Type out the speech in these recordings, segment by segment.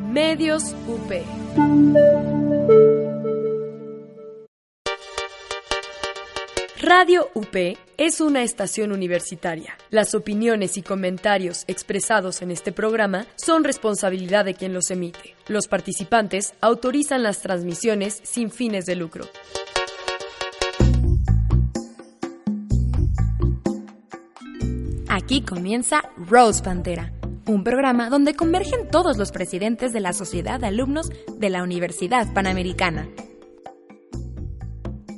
Medios UP. Radio UP es una estación universitaria. Las opiniones y comentarios expresados en este programa son responsabilidad de quien los emite. Los participantes autorizan las transmisiones sin fines de lucro. Aquí comienza Rose Pantera, un programa donde convergen todos los presidentes de la Sociedad de Alumnos de la Universidad Panamericana.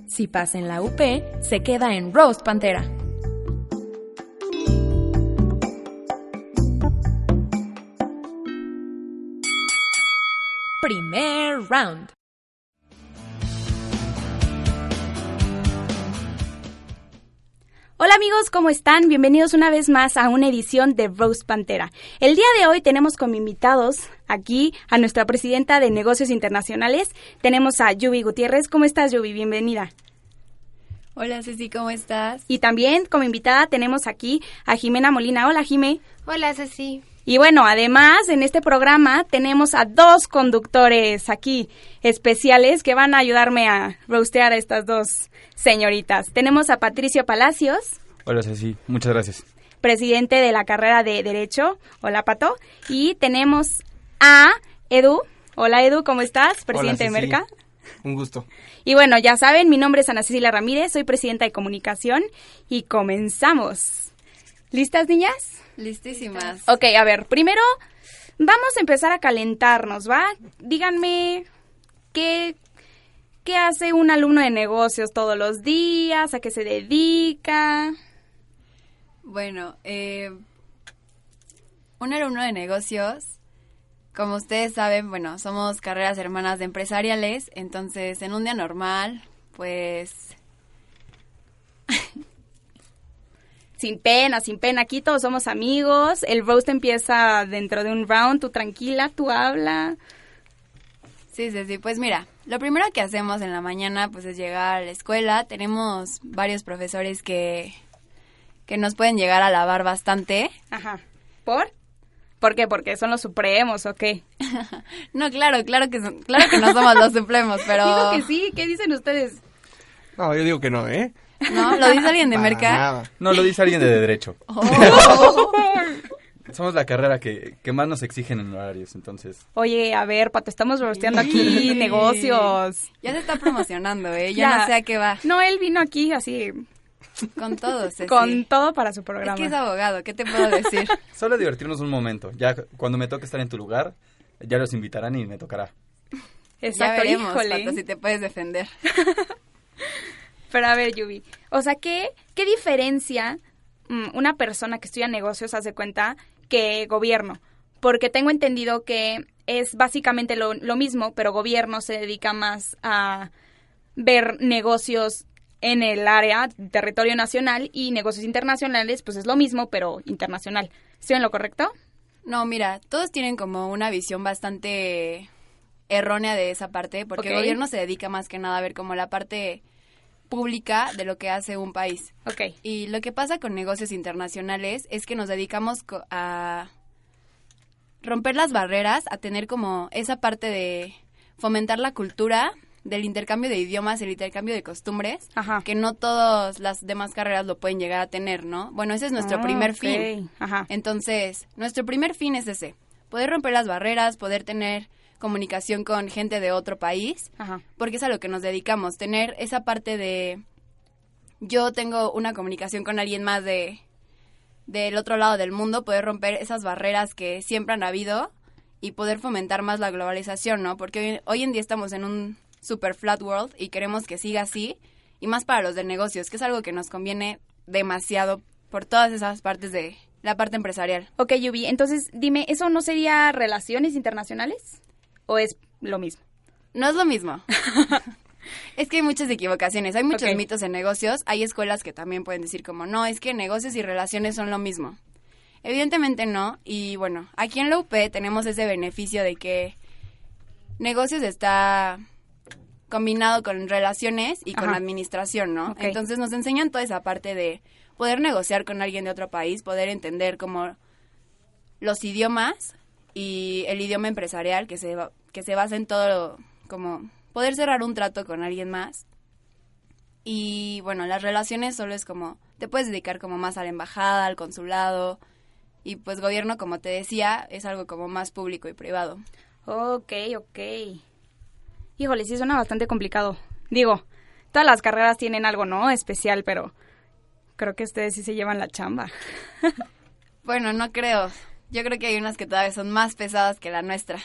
Si pasa en la UP, se queda en Rose Pantera. Primer round. Hola amigos, ¿cómo están? Bienvenidos una vez más a una edición de Rose Pantera. El día de hoy tenemos como invitados aquí a nuestra presidenta de negocios internacionales. Tenemos a Yubi Gutiérrez. ¿Cómo estás, Yubi? Bienvenida. Hola Ceci, ¿cómo estás? Y también como invitada tenemos aquí a Jimena Molina. Hola, Jime. Hola Ceci. Y bueno, además en este programa tenemos a dos conductores aquí especiales que van a ayudarme a rostear a estas dos señoritas. Tenemos a Patricio Palacios. Hola Ceci, muchas gracias. Presidente de la carrera de Derecho. Hola Pato. Y tenemos a Edu. Hola Edu, ¿cómo estás? Presidente de Merca. Un gusto. Y bueno, ya saben, mi nombre es Ana Cecilia Ramírez, soy presidenta de comunicación y comenzamos. ¿Listas, niñas? Listísimas. Ok, a ver, primero vamos a empezar a calentarnos, ¿va? Díganme qué, qué hace un alumno de negocios todos los días, a qué se dedica. Bueno, eh, un alumno de negocios, como ustedes saben, bueno, somos carreras hermanas de empresariales, entonces en un día normal, pues sin pena, sin pena. Aquí todos somos amigos. El roast empieza dentro de un round. Tú tranquila, tú habla. Sí, sí, sí. Pues mira, lo primero que hacemos en la mañana pues es llegar a la escuela. Tenemos varios profesores que, que nos pueden llegar a lavar bastante. Ajá. ¿Por? ¿Por qué? ¿Porque son los supremos o qué? no, claro, claro que, son, claro que no somos los supremos, pero... Digo que sí. ¿Qué dicen ustedes? No, yo digo que no, ¿eh? ¿No? ¿Lo dice alguien de Para Merca? nada. No, lo dice alguien de Derecho. Oh. Somos la carrera que, que más nos exigen en horarios, entonces... Oye, a ver, Pato, estamos rosteando aquí negocios. Ya se está promocionando, ¿eh? Yo Ya. no sé a qué va. No, él vino aquí así, Con todo, Ceci. con todo para su Es programa. que es abogado, ¿qué te puedo decir? Solo divertirnos un momento. Ya cuando me toque estar en tu lugar, ya los invitarán y me tocará. Exacto, ya veremos. Pato, si te puedes defender. Pero a ver, Yubi, o sea, ¿qué, qué diferencia mm, una persona que estudia negocios hace cuenta que gobierno? Porque tengo entendido que es básicamente lo, lo mismo, pero gobierno se dedica más a ver negocios en el área, territorio nacional, y negocios internacionales, pues es lo mismo, pero internacional. ¿Estoy en lo correcto? No, mira, todos tienen como una visión bastante errónea de esa parte, porque el gobierno se dedica más que nada a ver como la parte pública de lo que hace un país. Ok. Y lo que pasa con negocios internacionales es que nos dedicamos a romper las barreras, a tener como esa parte de fomentar la cultura, del intercambio de idiomas, el intercambio de costumbres, Ajá. que no todas las demás carreras lo pueden llegar a tener, ¿no? Bueno, ese es nuestro Ah, primer ok. fin. Ajá. Entonces, nuestro primer fin es ese, poder romper las barreras, poder tener comunicación con gente de otro país, Ajá. porque es a lo que nos dedicamos, tener esa parte de yo tengo una comunicación con alguien más de del otro lado del mundo, poder romper esas barreras que siempre han habido y poder fomentar más la globalización, ¿no? Porque hoy, hoy en día estamos en un super flat world y queremos que siga así, y más para los de negocios, que es algo que nos conviene demasiado por todas esas partes de la parte empresarial. Ok, Yubi, entonces dime, ¿eso no sería relaciones internacionales? ¿O es lo mismo? No es lo mismo. es que hay muchas equivocaciones, hay muchos mitos en negocios, hay escuelas que también pueden decir como, no, es que negocios y relaciones son lo mismo. Evidentemente no, y bueno, aquí en la UP tenemos ese beneficio de que negocios está combinado con relaciones y con administración, ¿no? Entonces nos enseñan toda esa parte de poder negociar con alguien de otro país, poder entender como los idiomas y el idioma empresarial que se, que se basa en todo lo- como poder cerrar un trato con alguien más. Y bueno, las relaciones solo es como, te puedes dedicar como más a la embajada, al consulado, y pues gobierno, como te decía, es algo como más público y privado. Ok, ok. Híjole, sí suena bastante complicado. Digo, todas las carreras tienen algo, ¿no? Especial, pero creo que ustedes sí se llevan la chamba. Bueno, no creo. Yo creo que hay unas que todavía son más pesadas que la nuestra.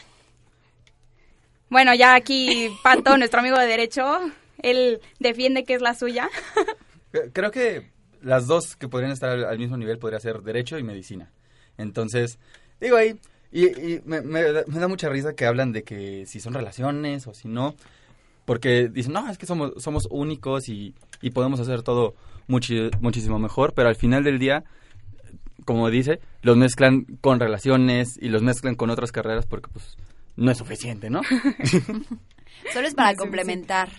Bueno, ya aquí Pato, nuestro amigo de derecho, él defiende que es la suya. Creo que las dos que podrían estar al, mismo nivel podría ser derecho y medicina. Entonces, digo ahí, y, y me, me da- me da mucha risa que hablan de que si son relaciones o si no, porque dicen, no, es que somos, somos únicos y, y podemos hacer todo muchísimo mejor, pero al final del día, como dice, los mezclan con relaciones y los mezclan con otras carreras porque pues no es suficiente, ¿no? Solo es para complementar.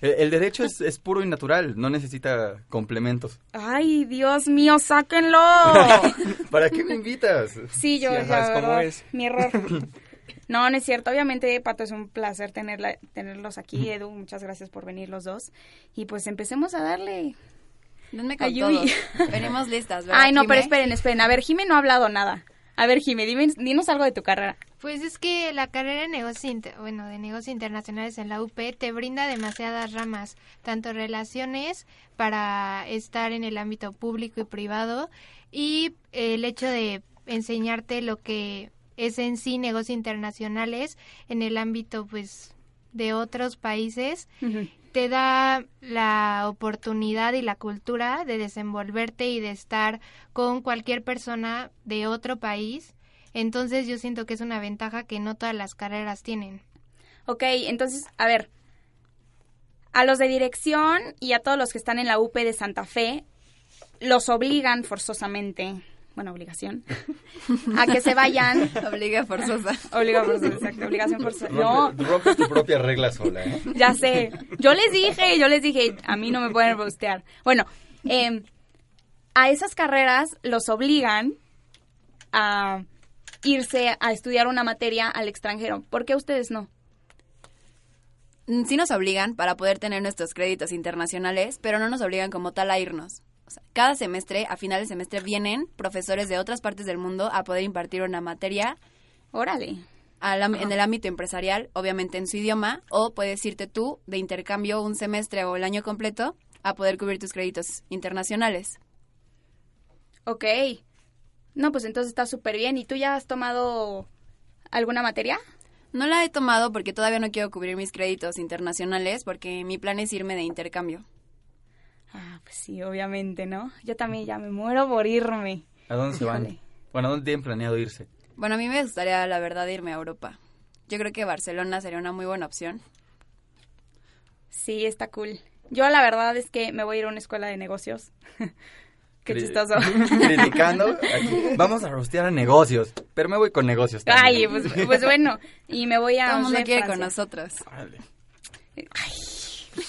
el, el derecho es, es puro y natural, no necesita complementos. Ay, Dios mío, sáquenlo. ¿Para qué me invitas? Sí, yo, Sí, ya, ajá, es como ¿verdad? es. Mi error. No, no es cierto. Obviamente, Pato, es un placer tenerla, tenerlos aquí. Edu, muchas gracias por venir los dos. Y pues empecemos a darle. Denme con Ayuy. todo. Venimos listas, ¿verdad, Ay, no, pero esperen, esperen. A ver, Jime no ha hablado nada. A ver, Jime, dime, dinos algo de tu carrera. Pues es que la carrera de negocios, bueno, de negocios internacionales en la UP te brinda demasiadas ramas, tanto relaciones para estar en el ámbito público y privado y el hecho de enseñarte lo que es en sí negocios internacionales en el ámbito pues de otros países te da la oportunidad y la cultura de desenvolverte y de estar con cualquier persona de otro país. Entonces yo siento que es una ventaja que no todas las carreras tienen. Ok, entonces, a ver. A los de dirección y a todos los que están en la UP de Santa Fe, los obligan forzosamente, bueno, obligación, a que se vayan. Obliga forzosa. Obliga forzosa, exacto, obligación forzosa. No, Rompe- rompes tu propia regla sola, ¿eh? ya sé. Yo les dije, yo les dije, a mí no me pueden rostear. Bueno, em, a esas carreras los obligan a irse a estudiar una materia al extranjero. ¿Por qué ustedes no? Mm, Sí nos obligan para poder tener nuestros créditos internacionales, pero no nos obligan como tal a irnos. O sea, cada semestre, a final de semestre, vienen profesores de otras partes del mundo a poder impartir una materia Órale. en el ámbito empresarial, obviamente en su idioma, o puedes irte tú de intercambio un semestre o el año completo a poder cubrir tus créditos internacionales. Ok. No, pues entonces está súper bien. ¿Y tú ya has tomado alguna materia? No la he tomado porque todavía no quiero cubrir mis créditos internacionales porque mi plan es irme de intercambio. Ah, pues sí, obviamente, ¿no? Yo también ya me muero por irme. ¿A dónde se van? Bueno, ¿a dónde tienen planeado irse? Bueno, a mí me gustaría, la verdad, irme a Europa. Yo creo que Barcelona sería una muy buena opción. Sí, está cool. Yo la verdad es que me voy a ir a una escuela de negocios. Qué chistoso. Criticando. aquí. Vamos a rostear a negocios. Pero me voy con negocios Ay, también. pues, pues bueno. Y me voy a... Todo el mundo quiere con nosotros. Órale.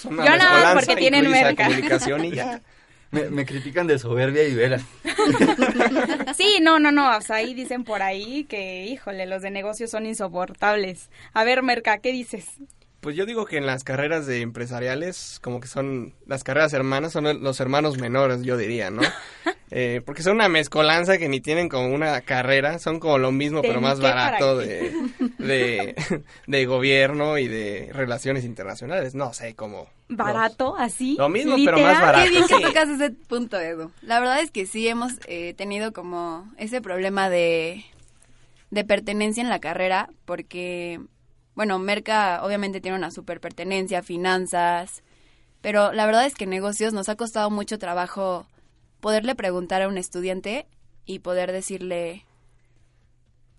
Una Yo nada porque tienen merca. comunicación y ya. Me, me critican de soberbia y vela. Sí, no, no, no. O sea, ahí dicen por ahí que, híjole, los de negocios son insoportables. A ver, Merca, ¿qué dices? Pues yo digo que en las carreras de empresariales, como que son las carreras hermanas, son los hermanos menores, yo diría, ¿no? Eh, porque son una mezcolanza que ni tienen como una carrera, son como lo mismo, ¿De pero más barato de, de, de gobierno y de relaciones internacionales. No sé, como... ¿Barato? ¿Así? Lo mismo, pero más barato. Qué bien que tocas ese punto, Edu. La verdad es que sí hemos eh, tenido como ese problema de, de pertenencia en la carrera, porque, bueno, Merca obviamente tiene una super pertenencia, finanzas, pero la verdad es que negocios nos ha costado mucho trabajo poderle preguntar a un estudiante y poder decirle,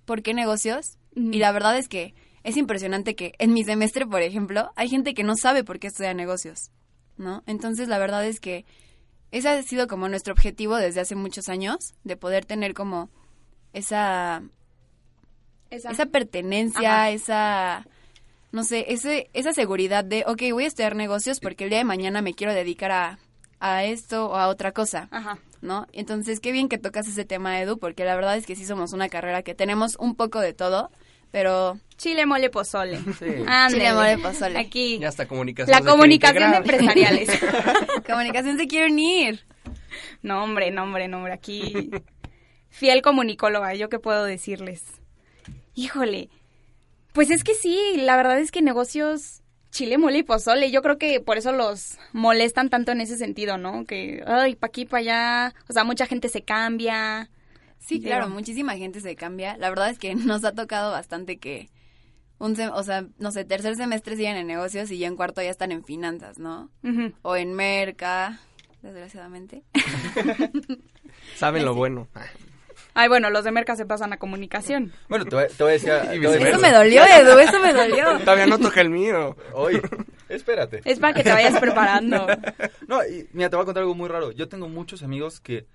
¿por qué negocios? Y la verdad es que es impresionante que en mi semestre, por ejemplo, hay gente que no sabe por qué estudia negocios, ¿no? Entonces, la verdad es que ese ha sido como nuestro objetivo desde hace muchos años, de poder tener como esa, Esa- esa pertenencia, Ajá. esa, no sé, ese, esa seguridad de, ok, voy a estudiar negocios porque el día de mañana me quiero dedicar a, a esto o a otra cosa. Ajá. ¿no? Entonces, qué bien que tocas ese tema, Edu, porque la verdad es que sí somos una carrera que tenemos un poco de todo, pero Chile, mole, pozole. Sí. Chile, mole, pozole. Aquí. Ya hasta comunicación. La quiere comunicación de empresariales. comunicación se quieren ir. No, hombre, no, hombre, no, hombre. Aquí, fiel comunicóloga, ¿yo qué puedo decirles? Híjole, pues es que sí, la verdad es que negocios chile, mole y pozole, yo creo que por eso los molestan tanto en ese sentido, ¿no? Que, ay, pa' aquí, pa' allá, o sea, mucha gente se cambia. Sí, Digo. claro, muchísima gente se cambia. La verdad es que nos ha tocado bastante que un sem- o sea, no sé, tercer semestre siguen en negocios y ya en cuarto ya están en finanzas, ¿no? O en merca, desgraciadamente. Saben lo bueno. Ay, bueno, los de Merca se pasan a comunicación. Bueno, te voy, te voy a decir... te voy a decir- viceversa. Eso me dolió, Edu, eso me dolió. Todavía no toca el mío. Oye, espérate. Es para que te vayas preparando. No, y mira, te voy a contar algo muy raro. Yo tengo muchos amigos que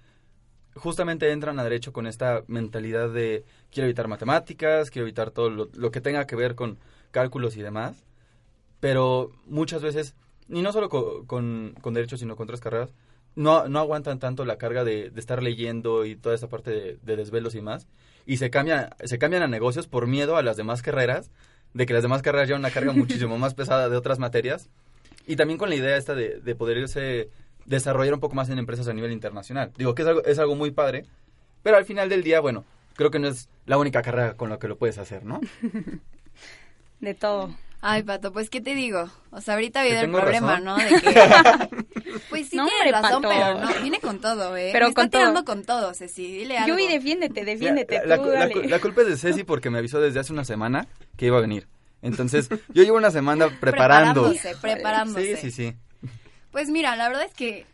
justamente entran a derecho con esta mentalidad de quiero evitar matemáticas, quiero evitar todo lo, lo que tenga que ver con cálculos y demás. Pero muchas veces, y no solo co- con, con derecho, sino con otras carreras, no, no aguantan tanto la carga de, de estar leyendo y toda esa parte de, de desvelos y más. Y se, cambia, se cambian a negocios por miedo a las demás carreras, de que las demás carreras llevan una carga muchísimo más pesada de otras materias. Y también con la idea esta de, de poder irse desarrollar un poco más en empresas a nivel internacional. Digo que es algo, es algo muy padre, pero al final del día, bueno, creo que no es la única carrera con la que lo puedes hacer, ¿no? De todo. Ay, Pato, pues, ¿qué te digo? O sea, ahorita viene el problema, razón. ¿no? De que... Pues sí No, tiene hombre, razón, Pato. pero no, viene con todo, ¿eh? Pero Me con está tirando todo. con todo, Ceci, dile algo. Yubi, defiéndete, defiéndete. la, tú, la- la- dale. la culpa es de Ceci porque me avisó desde hace una semana que iba a venir. Entonces, yo llevo una semana preparando. Preparándose, preparándose. Sí, sí, sí. Pues mira, la verdad es que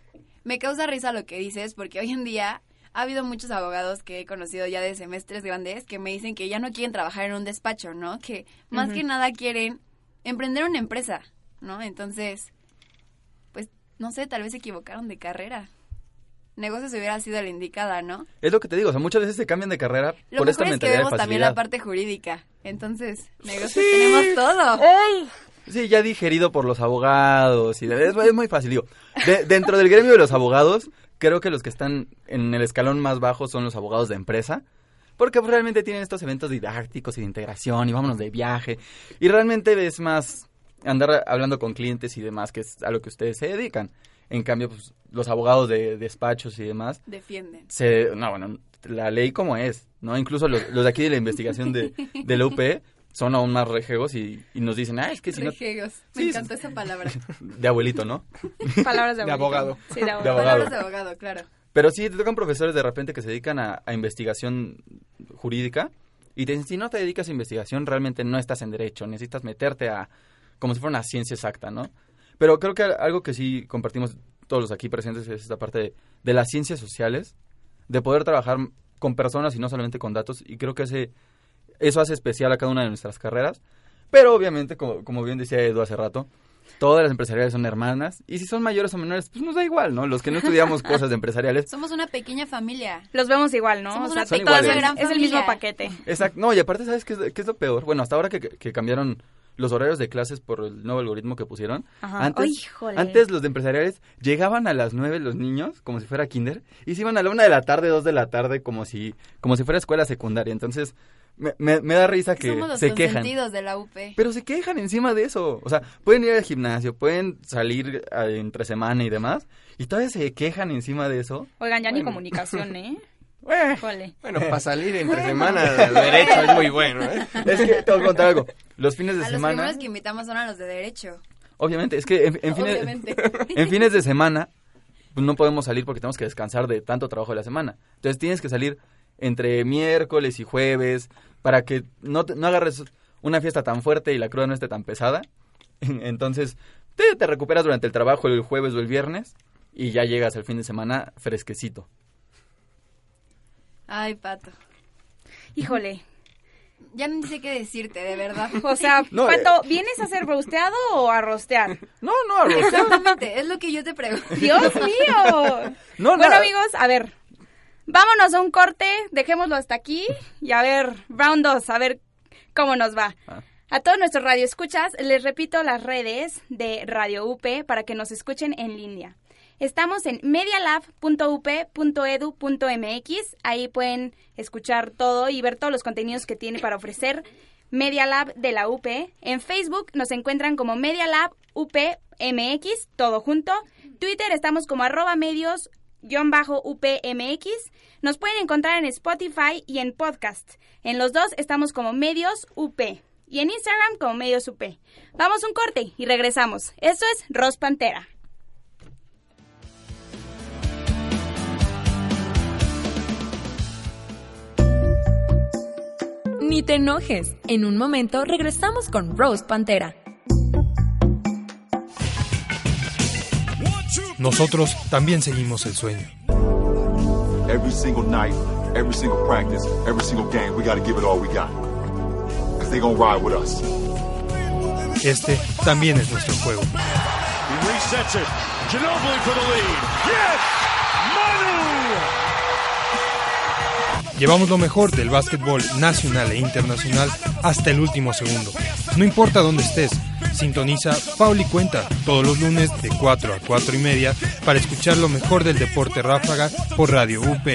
me causa risa lo que dices, porque hoy en día ha habido muchos abogados que he conocido ya de semestres grandes que me dicen que ya no quieren trabajar en un despacho, ¿no? Que más que nada quieren emprender una empresa, ¿no? Entonces, pues no sé, tal vez se equivocaron de carrera. Negocios hubiera sido la indicada, ¿no? Es lo que te digo, o sea, muchas veces se cambian de carrera Lo por esta mejor es que mentalidad de vemos también la parte jurídica. Entonces, negocios tenemos todo. Sí, ya digerido por los abogados y de- es, es muy fácil. Digo, de- dentro del gremio de los abogados, creo que los que están en el escalón más bajo son los abogados de empresa. Porque pues, realmente tienen estos eventos didácticos y de integración y vámonos de viaje. Y realmente es más andar hablando con clientes y demás, que es a lo que ustedes se dedican. En cambio, pues, los abogados de despachos y demás, Defienden. se, no, bueno, la ley como es, ¿no? Incluso los, los de aquí de la investigación de, de la UP son aún más rejegos y, y nos dicen, ah, es que si no, Rejegos. Me Sí, encanta esa palabra. de abuelito, ¿no? Palabras de, De abuelito. abogado. Sí, de abogado. De abogado. Palabras de abogado, claro. Pero sí, te tocan profesores de repente que se dedican a, investigación jurídica y te dicen, si no te dedicas a investigación, realmente no estás en derecho, necesitas meterte a, como si fuera una ciencia exacta, ¿no? Pero creo que algo que sí compartimos todos los aquí presentes es esta parte de, de las ciencias sociales, de poder trabajar con personas y no solamente con datos, y creo que ese, eso hace especial a cada una de nuestras carreras, pero obviamente, como, como bien decía Edu hace rato, todas las empresariales son hermanas, y si son mayores o menores, pues nos da igual, ¿no? Los que no estudiamos cosas de empresariales, Somos una pequeña familia. Los vemos igual, ¿no? Somos o sea, una todas iguales. es, el familia. mismo paquete. Exacto. No, y aparte, ¿sabes qué es, qué es lo peor? Bueno, hasta ahora que, que cambiaron los horarios de clases por el nuevo algoritmo que pusieron. Ajá. Antes, antes los de empresariales llegaban a las 9 los niños, como si fuera kinder, y se iban a la 1 de la tarde, 2 de la tarde, como si, como si fuera escuela secundaria. Entonces, me, me, me da risa que Somos los se quejan. consentidos de la UP. Pero se quejan encima de eso. O sea, pueden ir al gimnasio, pueden salir entre semana y demás, y todavía se quejan encima de eso. Oigan, ya ni comunicación, ¿eh? Bueno, para salir entre semana de derecho es muy bueno, ¿eh? es que te voy a contar algo. Los fines de a los semana. primeros que invitamos son a los de derecho. Obviamente, es que en, en fines, Obviamente. en fines de semana pues, no podemos salir porque tenemos que descansar de tanto trabajo de la semana. Entonces tienes que salir entre miércoles y jueves para que no, te- no agarres una fiesta tan fuerte y la cruda no esté tan pesada. Entonces te, te recuperas durante el trabajo el jueves o el viernes y ya llegas al fin de semana fresquecito. Ay, Pato. Híjole. Ya no sé qué decirte, de verdad. O sea, No, Pato, ¿vienes a ser rosteado o a rostear? No, no, Arroz. Exactamente, es lo que yo te pregunto. ¡Dios mío! No, bueno, nada. amigos, a ver. Vámonos a un corte, dejémoslo hasta aquí y a ver, round 2, a ver cómo nos va. Ah. A todos nuestros radioescuchas, les repito las redes de Radio UP para que nos escuchen en línea. Estamos en medialab.up.edu.mx. Ahí pueden escuchar todo y ver todos los contenidos que tiene para ofrecer Media Lab de la UP. En Facebook nos encuentran como Media Lab UPMX, todo junto. Twitter estamos como arroba medios UPMX. Nos pueden encontrar en Spotify y en podcast. En los dos estamos como Medios UP. Y en Instagram como Medios UP. Vamos un corte y regresamos. Esto es Ros Pantera. Ni te enojes. En un momento regresamos con Rose Pantera. Nosotros también seguimos el sueño. Every single night, every single practice, every single game, we got to give it all we got. Because they gonna ride with us. Este también es nuestro juego. He resets it. Ginobili for the lead. Yes! Manu! Llevamos lo mejor del básquetbol nacional e internacional hasta el último segundo. No importa dónde estés, sintoniza Paul y Cuenta todos los lunes de 4 a 4 y media para escuchar lo mejor del deporte ráfaga por Radio UP.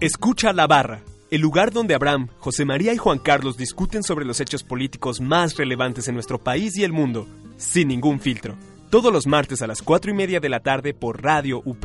Escucha La Barra, el lugar donde Abraham, José María y Juan Carlos discuten sobre los hechos políticos más relevantes en nuestro país y el mundo, sin ningún filtro todos los martes a las 4 y media de la tarde por Radio UP.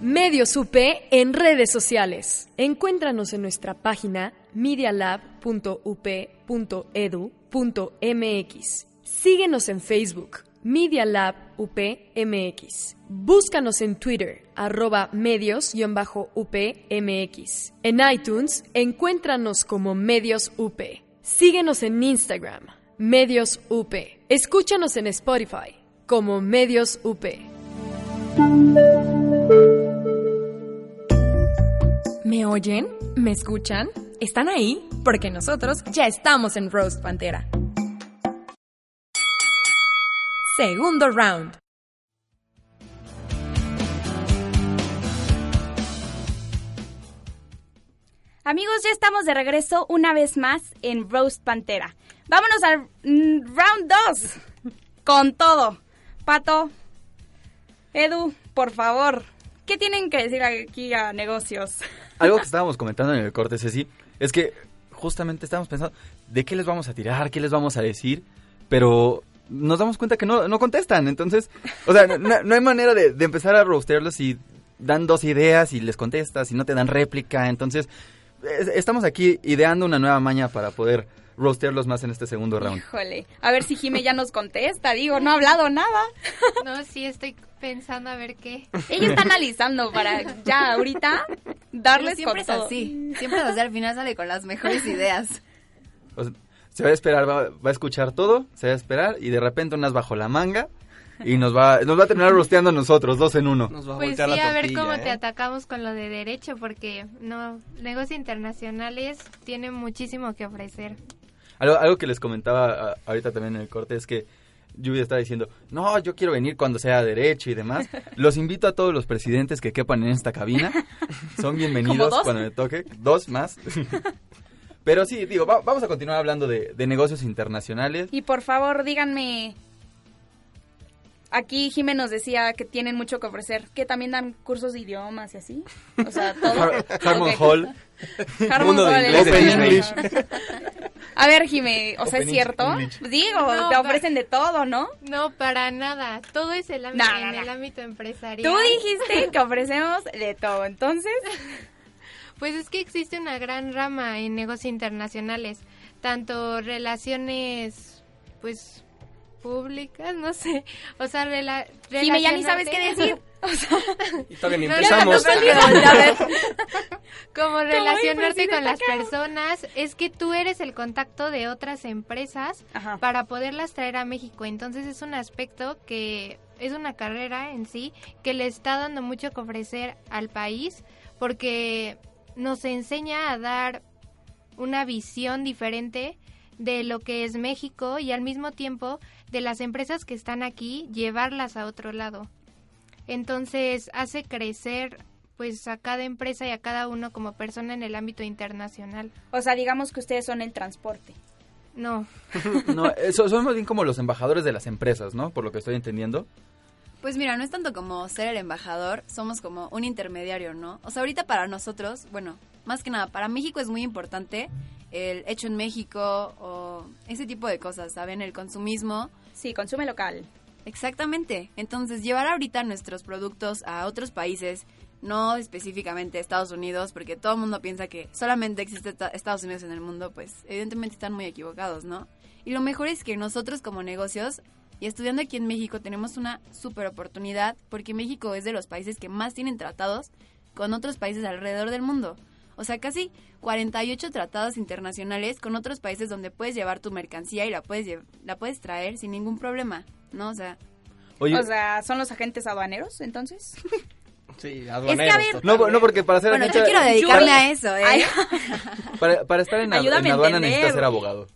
Medios UP en redes sociales. Encuéntranos en nuestra página medialab.up.edu.mx. Síguenos en Facebook, Media Lab UPMX. Búscanos en Twitter, arroba medios-upmx. En iTunes, encuéntranos como Medios UP. Síguenos en Instagram, Medios UP. Escúchanos en Spotify como Medios UP. ¿Me oyen? ¿Me escuchan? ¿Están ahí? Porque nosotros ya estamos en Roast Pantera. Segundo round. Amigos, ya estamos de regreso una vez más en Roast Pantera. Vámonos al mm, round 2. Con todo. Pato, Edu, por favor, ¿qué tienen que decir aquí a negocios? Algo que estábamos comentando en el corte, Ceci, es que justamente estábamos pensando de qué les vamos a tirar, qué les vamos a decir, pero nos damos cuenta que no, no contestan. Entonces, o sea, no, hay manera de, de empezar a roastearlos si dan dos ideas y les contestas y no te dan réplica. Entonces, estamos aquí ideando una nueva maña para poder roastearlos más en este segundo round. Híjole, a ver si Jime ya nos contesta, digo, no ha hablado nada. No, sí, estoy pensando a ver qué. Ella está analizando para ya ahorita darles siempre con es así, siempre así, al final sale con las mejores ideas. se va a esperar, va, va, a escuchar todo, se va a esperar y de repente unas bajo la manga y nos va, nos va a terminar rosteando a nosotros, dos en uno. pues sí, a, ver cómo te ¿eh? atacamos con lo de derecho, porque no, negocios internacionales tienen muchísimo que ofrecer. Algo, algo que les comentaba ahorita también en el corte es que Lluvia estaba diciendo, no, yo quiero venir cuando sea derecho y demás. Los invito a todos los presidentes que quepan en esta cabina. Son bienvenidos cuando me toque. Dos más. Pero sí, digo, vamos a continuar hablando de, de negocios internacionales. Y por favor, díganme Aquí Jimé nos decía que tienen mucho que ofrecer, que también dan cursos de idiomas y así. O sea, todo. Harmon Hall. Harmon Hall. A ver, Jimé, o sea, ¿es cierto? Digo, te ofrecen de todo, ¿no? No, para nada. Todo es el ámbito, en el ámbito empresarial. Tú dijiste que ofrecemos de todo, entonces. Pues es que existe una gran rama en negocios internacionales, tanto relaciones, pues públicas, no sé. O sea, rela me ya ni sabes qué decir. O sea, Está bien, empezamos. Como relacionarte con las personas, es que tú eres el contacto de otras empresas para poderlas traer a México. Entonces es un aspecto que es una carrera en sí que le está dando mucho que ofrecer al país porque nos enseña a dar una visión diferente de lo que es México y al mismo tiempo de las empresas que están aquí llevarlas a otro lado. Entonces hace crecer pues a cada empresa y a cada uno como persona en el ámbito internacional. O sea, digamos que ustedes son el transporte. No. No, eso son más bien como los embajadores de las empresas, ¿no? Por lo que estoy entendiendo. Pues mira, no es tanto como ser el embajador, somos como un intermediario, ¿no? O sea, ahorita para nosotros, bueno, más que nada, para México es muy importante el hecho en México o ese tipo de cosas, ¿saben? El consumismo. Sí, consume local. Exactamente. Entonces, llevar ahorita nuestros productos a otros países, no específicamente Estados Unidos, porque todo el mundo piensa que solamente existe esta- Estados Unidos en el mundo, pues evidentemente están muy equivocados, ¿no? Y lo mejor es que nosotros como negocios y estudiando aquí en México tenemos una super oportunidad porque México es de los países que más tienen tratados con otros países alrededor del mundo. O sea, casi 48 tratados internacionales con otros países donde puedes llevar tu mercancía y la puedes, la puedes traer sin ningún problema, ¿no? O sea, Oye, O sea, ¿son los agentes aduaneros entonces? Sí, Es aduaneros. que, a ver, no, no, porque para ser bueno, yo quiero dedicarme Yuri. a eso, ¿eh? Ay, para, para estar en, en aduana necesitas ser abogado.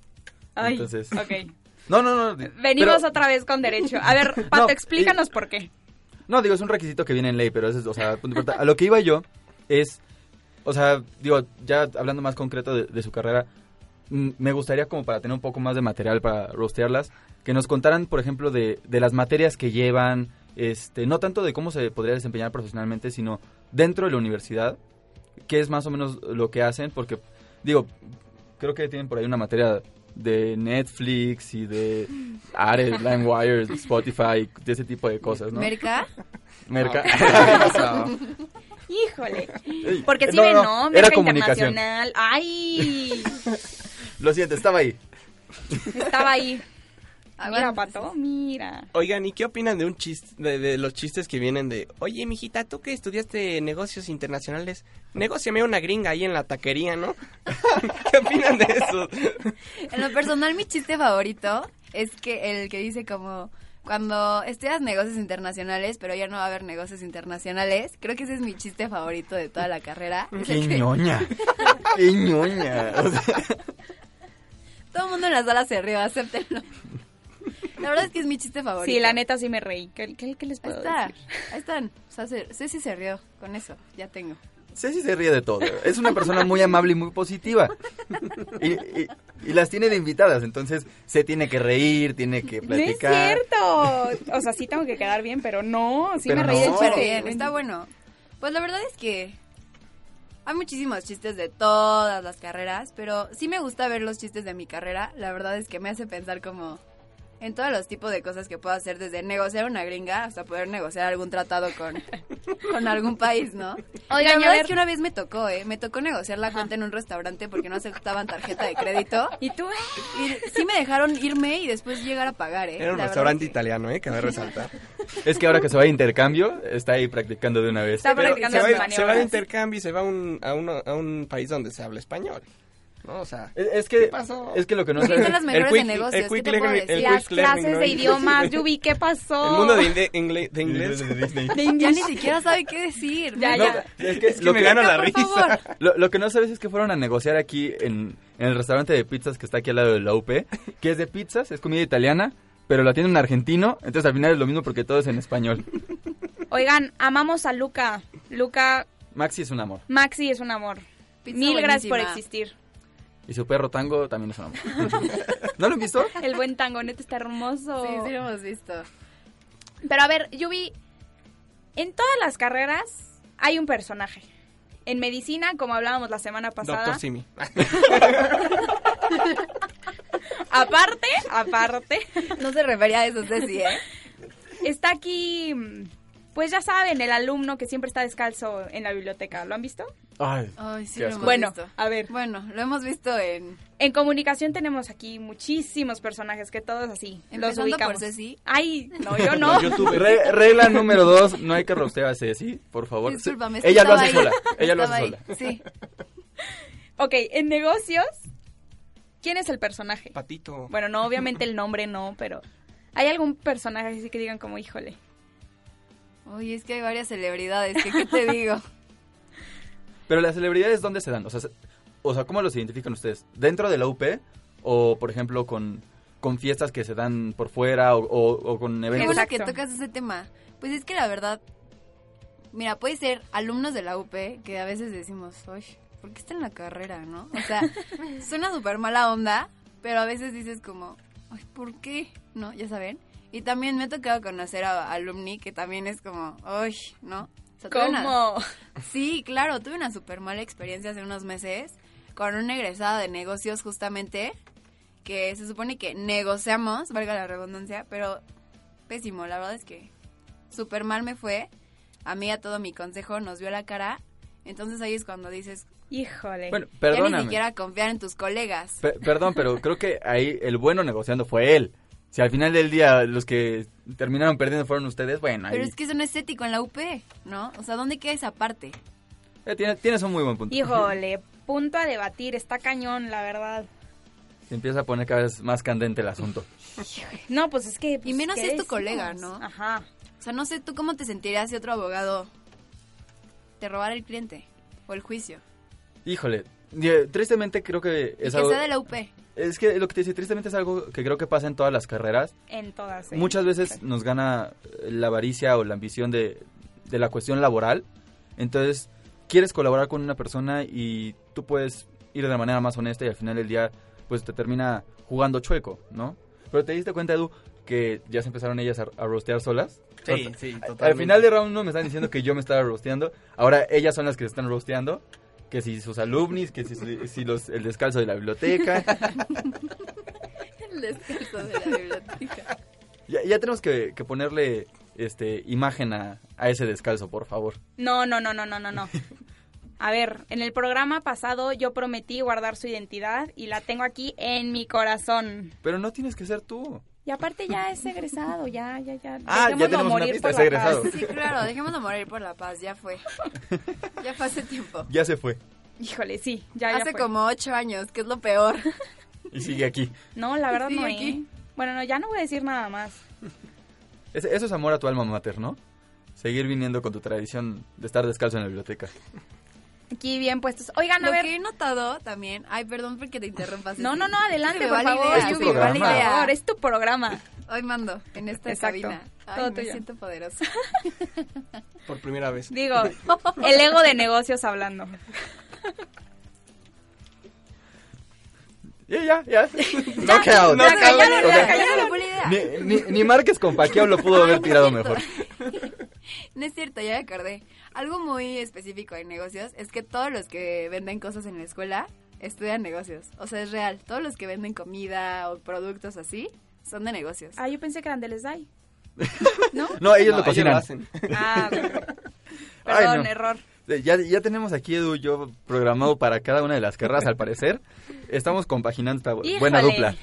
ay, Entonces- ok. No, no, no. Venimos pero- otra vez con derecho. A ver, Pato, No, explícanos por qué. No, digo, es un requisito que viene en ley, pero eso es, o sea, y a lo que iba yo es, o sea, digo, ya hablando más concreto de, de su carrera, me gustaría como para tener un poco más de material para rostearlas, que nos contaran, por ejemplo, de, de las materias que llevan, este, no tanto de cómo se podría desempeñar profesionalmente, sino dentro de la universidad, qué es más o menos lo que hacen, porque, digo, creo que tienen por ahí una materia de Netflix y de Ares, LimeWire, Spotify, de ese tipo de cosas, ¿no? ¿Merca? Merca. No. Híjole. Porque sí no, Merca comunicación. internacional. Ay, Lo siento, estaba ahí. estaba ahí. Mira, Aguanta. Pato, mira. Oigan, ¿y qué opinan de un chiste, de, de los chistes que vienen de, oye, mijita, tú que estudiaste negocios internacionales, negociame una gringa ahí en la taquería, ¿no? ¿Qué opinan de eso? En lo personal, mi chiste favorito es que el que dice como cuando estudias negocios internacionales, pero ya no va a haber negocios internacionales. Creo que ese es mi chiste favorito de toda la carrera. ¡Qué ñoña! ¡Qué ñoña! O sea, todo el mundo en la sala se rió, acéptenlo. La verdad es que es mi chiste favorito. Sí, la neta sí me reí. ¿Qué, qué- qué les Ahí puedo está, decir? ahí están. O sea, se- Ceci se rió con eso, ya tengo. Ceci se ríe de todo. Es una persona muy amable y muy positiva. Y, y- y las tiene de invitadas, entonces se tiene que reír, tiene que No es platicar. cierto. O sea, sí tengo que quedar bien, pero no, sí Pero me reí no. del Súper bien, está bueno. Pues la verdad es que hay muchísimos chistes de todas las carreras, pero sí me gusta ver los chistes de mi carrera. La verdad es que me hace pensar como en todos los tipos de cosas que puedo hacer, desde negociar una gringa hasta poder negociar algún tratado con, con algún país, ¿no? Oigan, la a verdad ver- es que una vez me tocó, ¿eh? Me tocó negociar la cuenta en un restaurante porque no aceptaban tarjeta de crédito. ¿Y tú? Y sí me dejaron irme y después llegar a pagar, ¿eh? Era un La restaurante italiano, ¿eh? A resaltar. Es que ahora que se va a intercambio, está ahí practicando de una vez. Está Pero practicando se va, se va de maniobras. intercambio y se va a un, a, uno- a un país donde se habla español. ¿No? O sea, Es, es que, ¿Qué pasó? es que lo que no sabes... son las mejores quick- de negocios, el ¿qué quick te puedo decir? el Las clases ¿no? de idiomas, Yubi, ¿qué pasó? el mundo de, ingle- de inglés. de Disney. Ya ni siquiera sabe qué decir. Ya, No, ya. es que, Es que lo me que- gana la risa. Lo, lo que no sabes es que fueron a negociar aquí en, en el restaurante de pizzas que está aquí al lado de la UP, que es de pizzas, es comida italiana, pero la tiene un argentino, entonces al final es lo mismo porque todo es en español. Oigan, amamos a Luca. Luca, Maxi es un amor. Maxi es un amor. Pizza Mil gracias por buenísima. existir. Y su perro tango también es un amor. ¿No lo han visto? El buen tangonete está hermoso. Sí, sí lo hemos visto. Pero a ver, Yubi, en todas las carreras hay un personaje. En medicina, como hablábamos la semana pasada. Doctor Simi. Aparte, aparte, No se refería a eso, Ceci, ¿eh? está aquí, mm, pues ya saben, el alumno que siempre está descalzo en la biblioteca. ¿Lo han visto? Ay, Ay, sí lo hemos Bueno, visto. a ver. Bueno, lo hemos visto en... En comunicación tenemos aquí muchísimos personajes que todos así los Empezando ubicamos. por Ceci. Ay, no, yo no. Re- regla número dos, no hay que rostear a Ceci, por favor. Discúlpame. Ella lo hace ahí. sola, ella lo hace ahí, sola. Sí. Ok, en negocios, ¿quién es el personaje? Patito. Bueno, no, obviamente el nombre no, pero ¿hay algún personaje así que digan como, híjole? Oye, es que hay varias celebridades, que ¿qué te digo? Pero las celebridades, ¿dónde se dan? O sea, se- o sea, ¿cómo los identifican ustedes? ¿Dentro de la UP? ¿O, por ejemplo, con, con fiestas que se dan por fuera? ¿O, o- o con Qué eventos? bueno Exacto. que tocas ese tema. Pues es que la verdad, Mira, puede ser alumnos de la UP que a veces decimos, oye, ¿por qué está en la carrera, no? O sea, suena súper mala onda, pero a veces dices como, ay, ¿por qué? ¿No? Ya saben. Y también me ha tocado conocer a alumni que también es como, ay, ¿no? O sea, tuve una- ¿Cómo? Sí, claro, tuve una súper mala experiencia hace unos meses con un egresado de negocios justamente, que se supone que negociamos, valga la redundancia, pero pésimo, la verdad es que súper mal me fue. A mí a todo mi consejo nos vio la cara, entonces ahí es cuando dices, Híjole. Bueno, ya ni siquiera confiar en tus colegas. Pe- perdón, pero creo que ahí el bueno negociando fue él. Si al final del día los que terminaron perdiendo fueron ustedes, bueno, ahí Pero es que eso no es ético en la UP, ¿no? O sea, ¿dónde queda esa parte? eh, tiene- tienes un muy buen punto. Híjole, punto a debatir, está cañón, la verdad. Se empieza a poner cada vez más candente el asunto. No, pues es que... Y pues, menos ¿qué es tu decimos? colega, ¿no? Ajá. O sea, no sé tú cómo te sentirías si otro abogado te robara el cliente o el juicio. Híjole, y, tristemente creo que Y es que algo... sea de la UP. Es que lo que te dice, tristemente es algo que creo que pasa en todas las carreras. En todas. ¿eh? Muchas veces nos gana eh, la avaricia o la ambición de, de la cuestión laboral. Entonces, quieres colaborar con una persona y tú puedes ir de la manera más honesta y al final del día, pues te termina jugando chueco, ¿no? Pero te diste cuenta, Edu, que ya se empezaron ellas a, a rostear solas. Sí, O sea, sí, Al totalmente. final de round 1 me están diciendo que yo me estaba rosteando. Ahora ellas son las que se están rosteando. Que si sus alumnis, que si, si los, el descalzo de la biblioteca. El descanso de la biblioteca. Ya, ya tenemos que, que ponerle este imagen a, a ese descalzo, por favor. No, no, no, no, no, no, no. A ver, en el programa pasado yo prometí guardar su identidad y la tengo aquí en mi corazón. Pero no tienes que ser tú. Y aparte ya es egresado, ya, ya, ya. Ah, ya una morir pista, por es egresado. paz. Sí, claro, dejémoslo morir por la paz, ya fue. Ya fue hace tiempo. Ya se fue. Híjole, sí, ya, ya hace fue. como ocho años, que es lo peor. Y sigue aquí. No, la verdad no, aquí. ¿eh? Bueno, no, ya no voy a decir nada más. Es- eso es amor a tu alma mater, ¿no? Seguir viniendo con tu tradición de estar descalzo en la biblioteca. Aquí bien puestos. Oigan, a Lo ver. que he notado también, ay, perdón porque te interrumpas. No, no, no, adelante, por vale favor. idea, Es tu vale idea. Es tu programa. Hoy mando en esta Exacto. cabina. Ay, Todo me tuyo. siento poderosa. Por primera vez. Digo, el ego de negocios hablando. Ya, ya, ya. Ya, callaron, O sea, ya, callaron. Ni, ni, ni Márquez con Paquiao lo pudo haber tirado mejor. No es cierto, ya me acordé. Algo muy específico en negocios es que todos los que venden cosas en la escuela estudian negocios. O sea, es real. Todos los que venden comida o productos así son de negocios. Ah, yo pensé que eran del SDAI. ¿No? No, ellos No, lo cocinan. hacen. Ah. Ay, Perdón, no. error. Eh, Ya, ya tenemos aquí, Edu, yo programado para cada una de las carreras, al parecer. Estamos compaginando esta bu- buena dupla.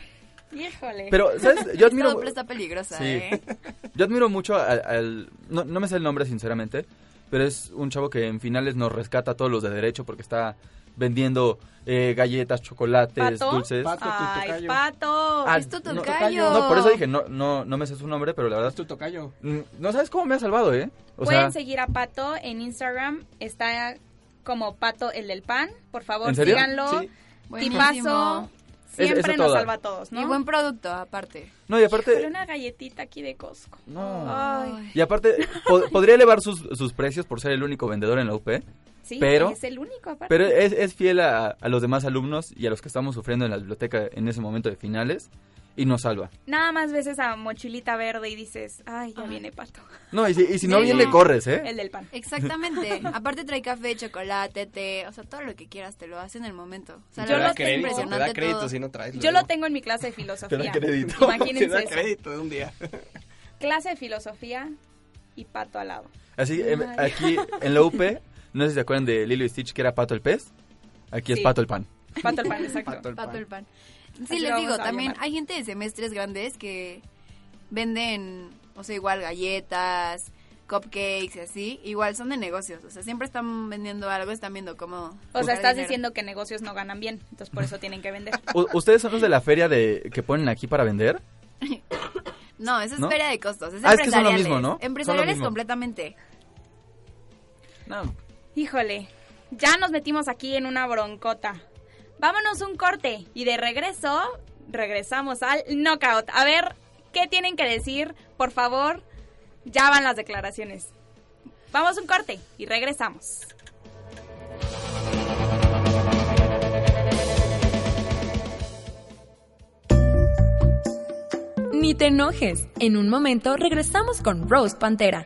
Híjole. Pero, ¿sabes? Yo Esta admiro... dupla está peligrosa, Sí. ¿eh? Yo admiro mucho al... al- no, no me sé el nombre, sinceramente, pero es un chavo que en finales nos rescata a todos los de derecho porque está vendiendo eh, galletas, chocolates, ¿Pato? dulces. Pato, tu Ay, pato. Ah, Es tu tocayo. No, por eso dije, no, no, no me sé su nombre, pero la verdad... Es tu tocayo. mm, No sabes cómo me ha salvado, ¿eh? O Pueden sea, seguir a Pato en Instagram. Está como Pato el del pan. Por favor, ¿En serio? síganlo. Sí. Buenísimo. Tipazo. Es- Siempre nos toda. salva a todos, ¿no? Y buen producto, aparte. no, y aparte... Híjole, una galletita aquí de Costco. No. Ay, Y aparte, po- podría elevar sus, sus precios por ser el único vendedor en la UP, sí, Pero- es el único aparte. pero es, es fiel a, a los demás alumnos y a los que estamos sufriendo en la biblioteca en ese momento de finales y nos salva. Nada más ves esa mochilita verde y dices, ay, ya viene Pato. No, y si, y si no viene, corres, ¿eh? El del pan. Exactamente. Aparte trae café, chocolate, té, o sea, todo lo que quieras te lo hace en el momento. O sea, Yo lo es es tengo. Te da crédito todo. si no traes. Yo lo tengo en mi clase de filosofía. Te da crédito. Imagínense Te da crédito de un día. Clase de filosofía y Pato al lado. Así, em, aquí en la UP, no sé si se acuerdan de Lilo y Stitch, que era Pato el pez. Aquí es Sí. Pato el pan. Pato el pan, exacto. Pato el Pato pan. el pan. Sí, les digo, también llamar. hay gente de semestres grandes que venden, o sea, igual galletas, cupcakes y así. Igual son de negocios, o sea, siempre están vendiendo algo, están viendo cómo... O sea, estás dinero. diciendo que negocios no ganan bien, entonces por eso tienen que vender. ¿Ustedes son los de la feria de que ponen aquí para vender? No, eso es ¿No? feria de costos, es Ah, es que son lo empresariales. mismo, ¿no? Empresariales mismo. completamente. No. Híjole, ya nos metimos aquí en una broncota. Vámonos un corte y de regreso regresamos al knockout. A ver, ¿qué tienen que decir? Por favor, ya van las declaraciones. Vamos un corte y regresamos. Ni te enojes. En un momento regresamos con Rose Pantera.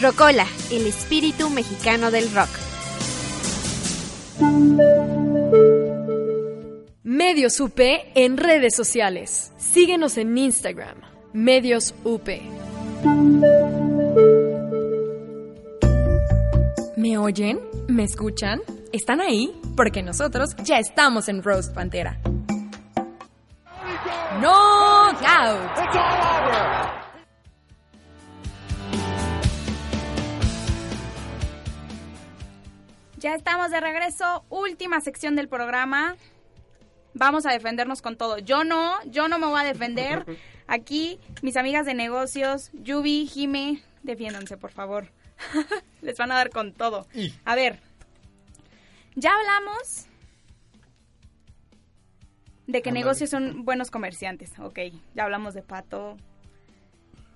Rocola, el espíritu mexicano del rock. Medios UP en redes sociales. Síguenos en Instagram, Medios UP. ¿Me oyen? ¿Me escuchan? ¿Están ahí? Porque nosotros ya estamos en Rose Pantera. ¡Knockout! Ya estamos de regreso, última sección del programa. Vamos a defendernos con todo. Yo no, yo no me voy a defender. Aquí, mis amigas de negocios, Yubi, Jime, defiéndanse, por favor. Les van a dar con todo. A ver, ya hablamos de que negocios son buenos comerciantes. Ok, ya hablamos de Pato.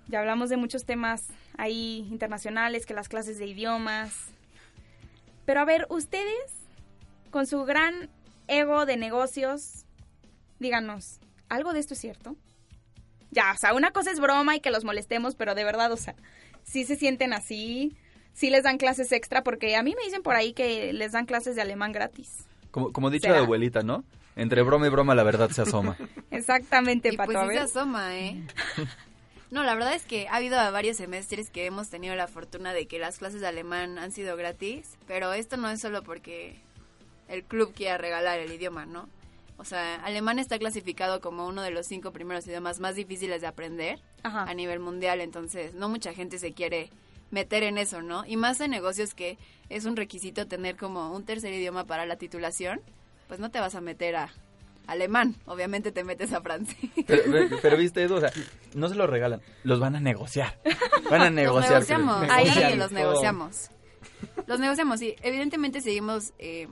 Ya hablamos de muchos temas ahí internacionales, que las clases de idiomas. Pero a ver, ustedes, con su gran ego de negocios, díganos, ¿algo de esto es cierto? Ya, o sea, una cosa es broma y que los molestemos, pero de verdad, o sea, sí se sienten así, sí les dan clases extra, porque a mí me dicen por ahí que les dan clases de alemán gratis. Como, como dicho de abuelita, ¿no? Entre broma y broma la verdad se asoma. Exactamente, Y Pato, pues sí se asoma, ¿eh? No, la verdad es que ha habido varios semestres que hemos tenido la fortuna de que las clases de alemán han sido gratis, pero esto no es solo porque el club quiera regalar el idioma, ¿no? O sea, alemán está clasificado como uno de los cinco primeros idiomas más difíciles de aprender a nivel mundial, entonces no mucha gente se quiere meter en eso, ¿no? Y más en negocios que es un requisito tener como un tercer idioma para la titulación, pues no te vas a meter a alemán, obviamente te metes a francés. Pero, pero- pero, viste, Edu, o sea, no se lo regalan, los van a negociar. Van a negociar. Los negociamos, creo. ahí Negocian los todo. negociamos. Los negociamos, sí. Evidentemente seguimos eh,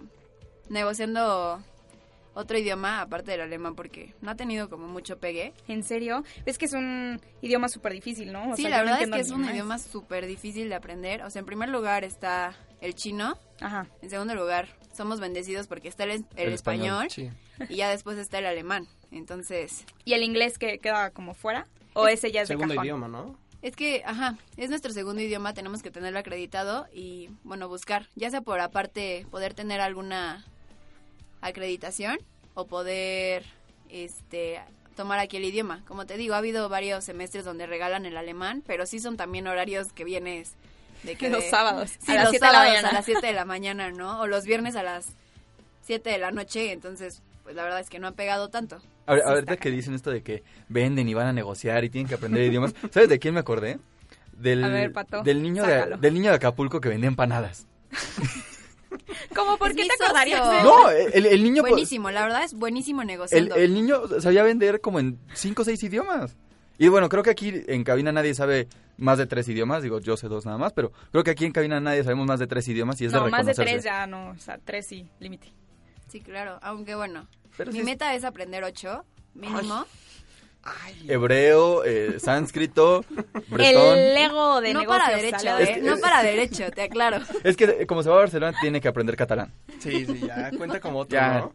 negociando otro idioma aparte del alemán porque no ha tenido como mucho pegue. ¿En serio? Es que es un idioma súper difícil, ¿no? O sí, sea, la no verdad es que es un más. idioma súper difícil de aprender. O sea, en primer lugar está el chino. Ajá. En segundo lugar, somos bendecidos porque está el, el El español. español, Y ya después está el alemán. Entonces... ¿Y el inglés que queda como fuera? ¿O ese ya es de Segundo cajón? idioma, ¿no? Es que, ajá, es nuestro segundo idioma, tenemos que tenerlo acreditado y, bueno, buscar, ya sea por aparte poder tener alguna acreditación o poder, este, tomar aquí el idioma. Como te digo, ha habido varios semestres donde regalan el alemán, pero sí son también horarios que vienes de que... Los de- sábados, Sí, a las los siete de la sábados mañana. a las 7 de la mañana, ¿no? O los viernes a las 7 de la noche, entonces, pues la verdad es que no han pegado tanto. Ahora- ahorita que dicen esto de que venden y van a negociar y tienen que aprender idiomas, ¿sabes de quién me acordé? Del, A ver, Pato, del niño de, del niño de Acapulco que vendía empanadas. ¿Cómo? ¿Por Es qué te acordarías de? No, el, el niño... pues, Buenísimo, la verdad es buenísimo El, negociando. el niño sabía vender como en cinco o seis idiomas. Y bueno, creo que aquí en cabina nadie sabe más de tres idiomas. Digo, yo sé dos nada más, pero creo que aquí en cabina nadie sabemos más de tres idiomas y es no, de más de tres ya no, o sea, tres sí, límite. Sí, claro, aunque bueno, Pero mi es- meta es aprender ocho, mínimo. Hebreo, eh, sánscrito, bretón. El Lego de no negocios. para derecho, sale ¿eh? de- no para derecho, te aclaro. Es que como se va a Barcelona tiene que aprender catalán. Sí, sí, ya cuenta como otro, Ya. ¿no?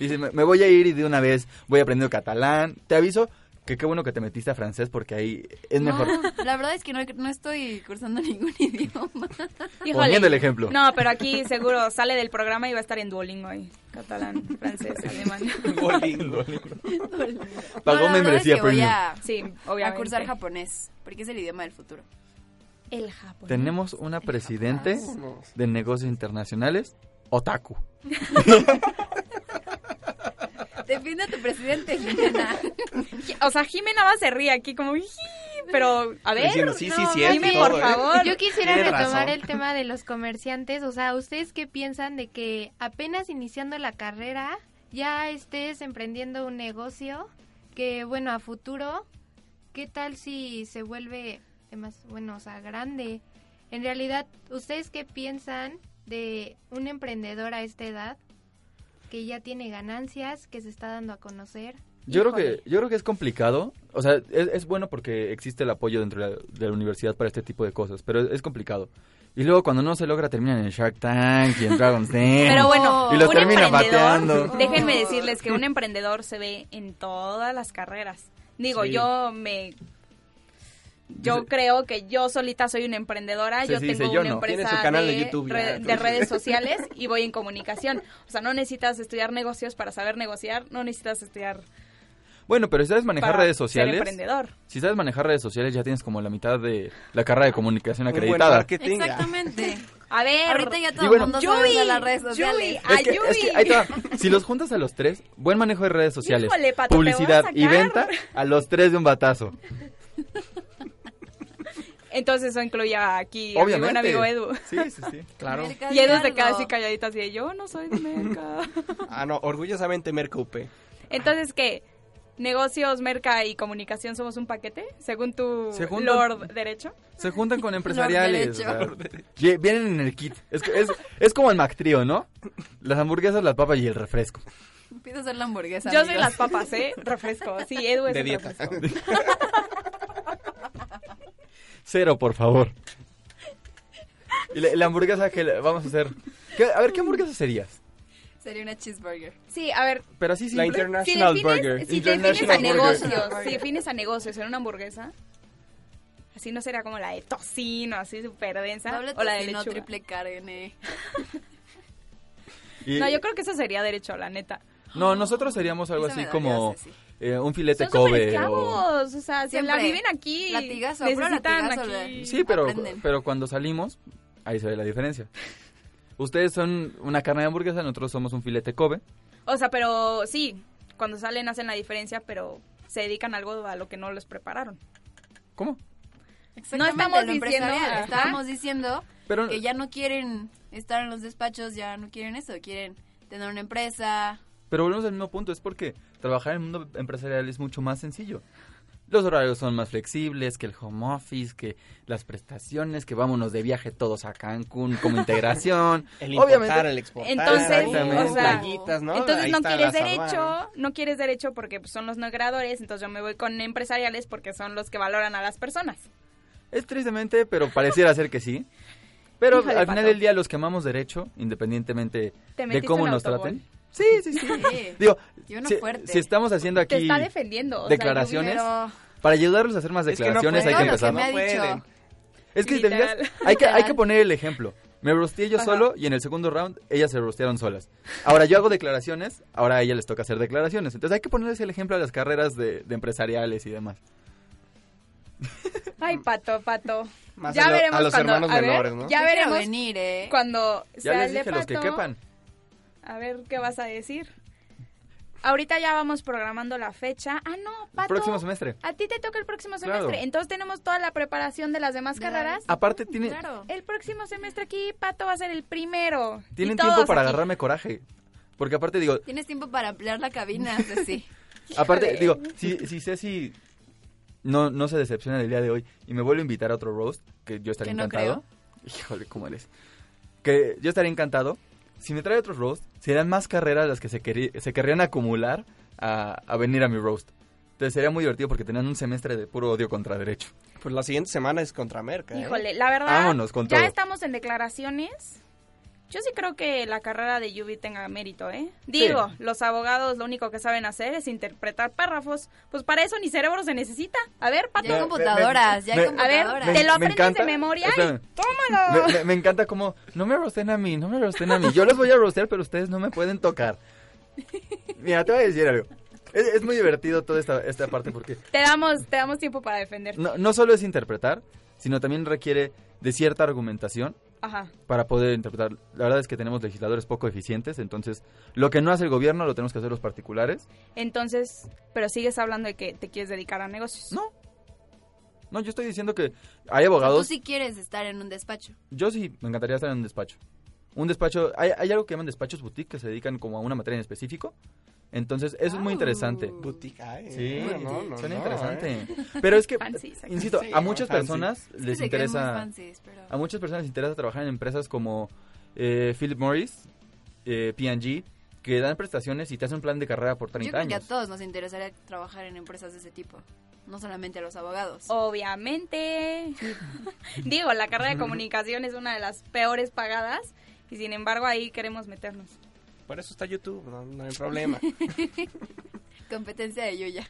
Dice, me, me voy a ir y de una vez voy aprendiendo catalán. Te aviso Que qué bueno que te metiste a francés porque ahí es mejor. No, la verdad es que no, no estoy cursando ningún idioma. Poniendo el ejemplo. No, pero aquí seguro sale del programa y va a estar en Duolingo ahí. Catalán, francés, alemán. Duolingo. Pagó No, la verdad membresía es que voy a, Sí, a obviamente. cursar japonés, porque es el idioma del futuro. El japonés. Tenemos una presidente de negocios internacionales, Otaku. Defiende a tu presidente, Jimena. O sea, Jimena va se ríe aquí como... Pero, a ver, Diciendo, sí, sí, no, cierto, Jime, todo, por ¿eh? favor. Yo quisiera Tienes retomar razón. el tema de los comerciantes. O sea, ¿ustedes qué piensan de que apenas iniciando la carrera ya estés emprendiendo un negocio que, bueno, a futuro, ¿qué tal si se vuelve más, bueno, o sea, grande? En realidad, ¿ustedes qué piensan de un emprendedor a esta edad que ya tiene ganancias, que se está dando a conocer? Yo creo que yo creo que es complicado. O sea, es, es bueno porque existe el apoyo dentro de la, de la universidad para este tipo de cosas, pero es, es complicado. Y luego cuando no se logra terminan en Shark Tank y en Dragon's Den. Pero bueno, y los un termina emprendedor, bateando. déjenme decirles que un emprendedor se ve en todas las carreras. Digo, Sí. yo me... Yo creo que yo solita soy una emprendedora, Sí, yo sí, tengo dice, yo una no. empresa Tiene su canal de de, YouTube re- de redes sociales y voy en comunicación. O sea, no necesitas estudiar negocios para saber negociar, no necesitas estudiar Bueno, pero si sabes manejar para redes ser sociales, emprendedor. si sabes manejar redes sociales ya tienes como la mitad de la carrera de comunicación Un buen acreditada. ya. Exactamente. A ver, Ahorita ya todo el bueno, mundo sabe Yui, usar las redes Yui, sociales. a Es que, es que ahí te va. Si los juntas a los tres, buen manejo de redes sociales, Híjole, Pato, publicidad y venta, a los tres de un batazo. entonces eso incluye aquí a mi buen Obviamente. amigo Edu. Sí, sí, sí. Claro. Merca Y Edu se queda así calladita así de yo no soy de merca. Ah, no, orgullosamente Mercupe. Entonces, ¿qué? ¿Negocios, merca y comunicación somos un paquete? Según tu Se juntan- Lord Derecho. Se juntan con empresariales. derecho. o sea, vie- vienen en el kit. Es, es, es como el McTrío, ¿no? Las hamburguesas, las papas y el refresco. Pido hacer la hamburguesa. Yo soy amigos. las papas, ¿eh? Refresco. Sí, Edu es De el dieta. refresco. Cero, por favor. Y la, la hamburguesa que le- vamos a hacer. ¿Qué- a ver, ¿qué hamburguesa serías? Sería una cheeseburger. Sí, a ver. Pero así La simple. Si International defines, Burger. si defines a International Burger. negocios, si defines a negocios en una hamburguesa, así no será como la de tocino, así súper densa, Doble o la de tocino, lechuga. triple carne. Y- No, yo creo que eso sería derecho, la neta. no, nosotros seríamos algo Eso así como. Eh, un filete Son Kobe. o... o sea, si la viven aquí, Latigazo, necesitan latigazo, aquí. Sí, pero, Aprenden. pero cuando salimos, ahí se ve la diferencia. Ustedes son una carne de hamburguesa, nosotros somos un filete Kobe. O sea, pero sí, cuando salen hacen la diferencia, pero se dedican algo a lo que no les prepararon. ¿Cómo? Exactamente, estamos diciendo. Estábamos diciendo Pero- que ya no quieren estar en los despachos, ya no quieren eso, quieren tener una empresa. Pero volvemos al mismo punto, es porque trabajar en el mundo empresarial es mucho más sencillo. Los horarios son más flexibles, que el home office, que las prestaciones, que vámonos de viaje todos a Cancún como integración. El importar, Obviamente, el exportar. Entonces, o sea, playitas, ¿no? entonces Ahí no quieres derecho, no quieres derecho porque pues, son los no creadores, entonces yo me voy con empresariales porque son los que valoran a las personas. Es tristemente, pero pareciera ser que sí. Pero Híjole, al final Pato. del día los que amamos derecho, independientemente Te de cómo nos traten. Sí, sí, sí. Sí. Digo, si, estamos haciendo Te aquí está defendiendo. o sea, declaraciones, para ayudarlos a hacer más Es que no declaraciones hay que empezar. que dicho. pueden. Es que si te fijas, hay que, hay que poner el ejemplo. Me rosteé yo Ajá. solo y en el segundo round ellas se rostearon solas. Ahora yo hago declaraciones, ahora a ella les toca hacer declaraciones. Entonces hay que ponerles el ejemplo a las carreras de, de empresariales y demás. Ay, pato, pato. Más ya a lo- veremos a los cuando, hermanos a ver, menores, ¿no? Ya veremos venir, ¿eh? cuando Ya les el de dije los que quepan. A ver qué vas a decir. Ahorita ya vamos programando la fecha. Ah, no, pato. Próximo semestre. A ti te toca el próximo Claro. semestre. Entonces tenemos toda la preparación de las demás Ya. carreras. Aparte tiene, Claro. El próximo semestre aquí, Pato va a ser el primero. tienen tiempo para aquí. agarrarme coraje. Porque aparte digo, Tienes tiempo para ampliar la cabina, Ceci. aparte Híjole. digo, si, si Ceci no, no se decepciona del día de hoy y me vuelve a invitar a otro roast, que yo estaría Que no encantado. Híjole, ¿cómo eres? Que yo estaría encantado. Si me trae otro roast, serán más carreras las que se, se querrían acumular a, a venir a mi roast. Entonces sería muy divertido porque tenían un semestre de puro odio contra derecho. Pues la siguiente semana es contra Merca. ¿eh? Híjole, la verdad, Vámonos con ya todo. estamos en declaraciones Yo sí creo que la carrera de Yubi tenga mérito, ¿eh? Digo, los abogados lo único que saben hacer es interpretar párrafos. Pues para eso ni cerebro se necesita. A ver, Pato. Ya hay computadoras, ya hay A computadoras. ver, te lo aprendes encanta- de memoria espérame. y tómalo. Me, me- me encanta como, no me rosten a mí, no me rosten a mí. Yo los voy a rostear, pero ustedes no me pueden tocar. Mira, te voy a decir algo. Es, es muy divertido toda esta, esta parte porque Te damos, te damos tiempo para defenderte. no, no solo es interpretar, sino también requiere de cierta argumentación Ajá. para poder interpretar. La verdad es que tenemos legisladores poco eficientes, entonces lo que no hace el gobierno lo tenemos que hacer los particulares. Entonces, pero sigues hablando de que te quieres dedicar a negocios. No. No, yo estoy diciendo que hay Tú abogados. sí quieres estar en un despacho. Yo sí, me encantaría estar en un despacho. Un despacho, hay, hay algo que llaman despachos boutique que se dedican como a una materia en específico. Entonces, eso es muy interesante. Boutique, ay, Sí, no, no, suena no, interesante. eh. Pero es que, Fancy, insisto, Sí, a muchas fancy. personas les interesa... fancies, pero- A muchas personas les interesa trabajar en empresas como eh, Philip Morris, eh, P&G, que dan prestaciones y te hacen un plan de carrera por Yo 30 creo que a años. todos nos interesaría trabajar en empresas de ese tipo. No solamente a los abogados. Obviamente. Digo, la carrera de comunicación es una de las peores pagadas y sin embargo ahí queremos meternos. Por eso está YouTube, no, no hay problema. Competencia de Yuya.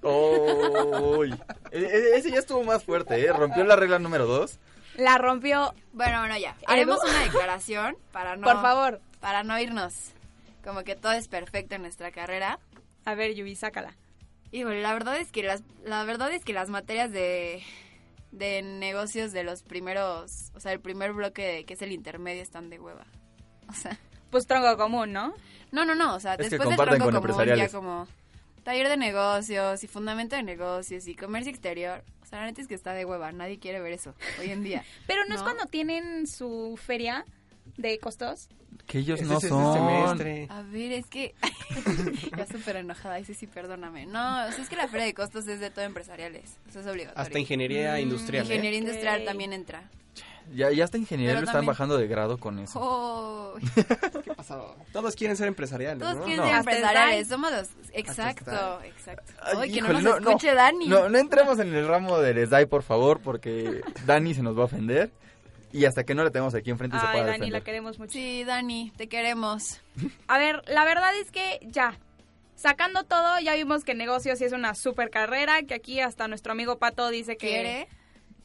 ¡Uy! E- e- ese ya estuvo más fuerte, ¿eh? Rompió la regla número 2. La rompió. Bueno, bueno, ya. Haremos una declaración para no... Por favor. Para no irnos como que todo es perfecto en nuestra carrera. A ver, Yubi, sácala. Híjole, la verdad es que las, la verdad es que las materias de, de negocios de los primeros, o sea, el primer bloque de, que es el intermedio están de hueva. O sea, Pues tronco común, ¿no? no, no, no, o sea, Es después del tronco con común ya como taller de negocios y fundamento de negocios y comercio exterior. O sea, la neta es que está de hueva, nadie quiere ver eso hoy en día. Pero no, es cuando tienen su feria de costos. Que ellos no es este son. semestre. A ver, es que... ya súper enojada, dice sí, perdóname. No, o sea, es que la feria de costos es de todo empresariales. Eso es obligatorio. Hasta ingeniería industrial. ¿eh? Ingeniería industrial también entra. Ya, ya hasta ingeniería lo están también- bajando de grado con eso. Oh, ¿Qué pasó? Todos quieren ser empresariales, todos ¿no? quieren No. ser empresariales, somos los... Exacto, exacto. Ay, que no nos escuche Dani. No, no entremos en el ramo del SDAI, por favor, porque Dani se nos va a ofender. Y hasta que no le tenemos aquí enfrente se Ay, puede Dani, defender. la queremos mucho. Sí, Dani, te queremos. A ver, la verdad es que ya. Sacando todo, ya vimos que negocios sí es una super carrera, que aquí hasta nuestro amigo Pato dice que ¿Quiere?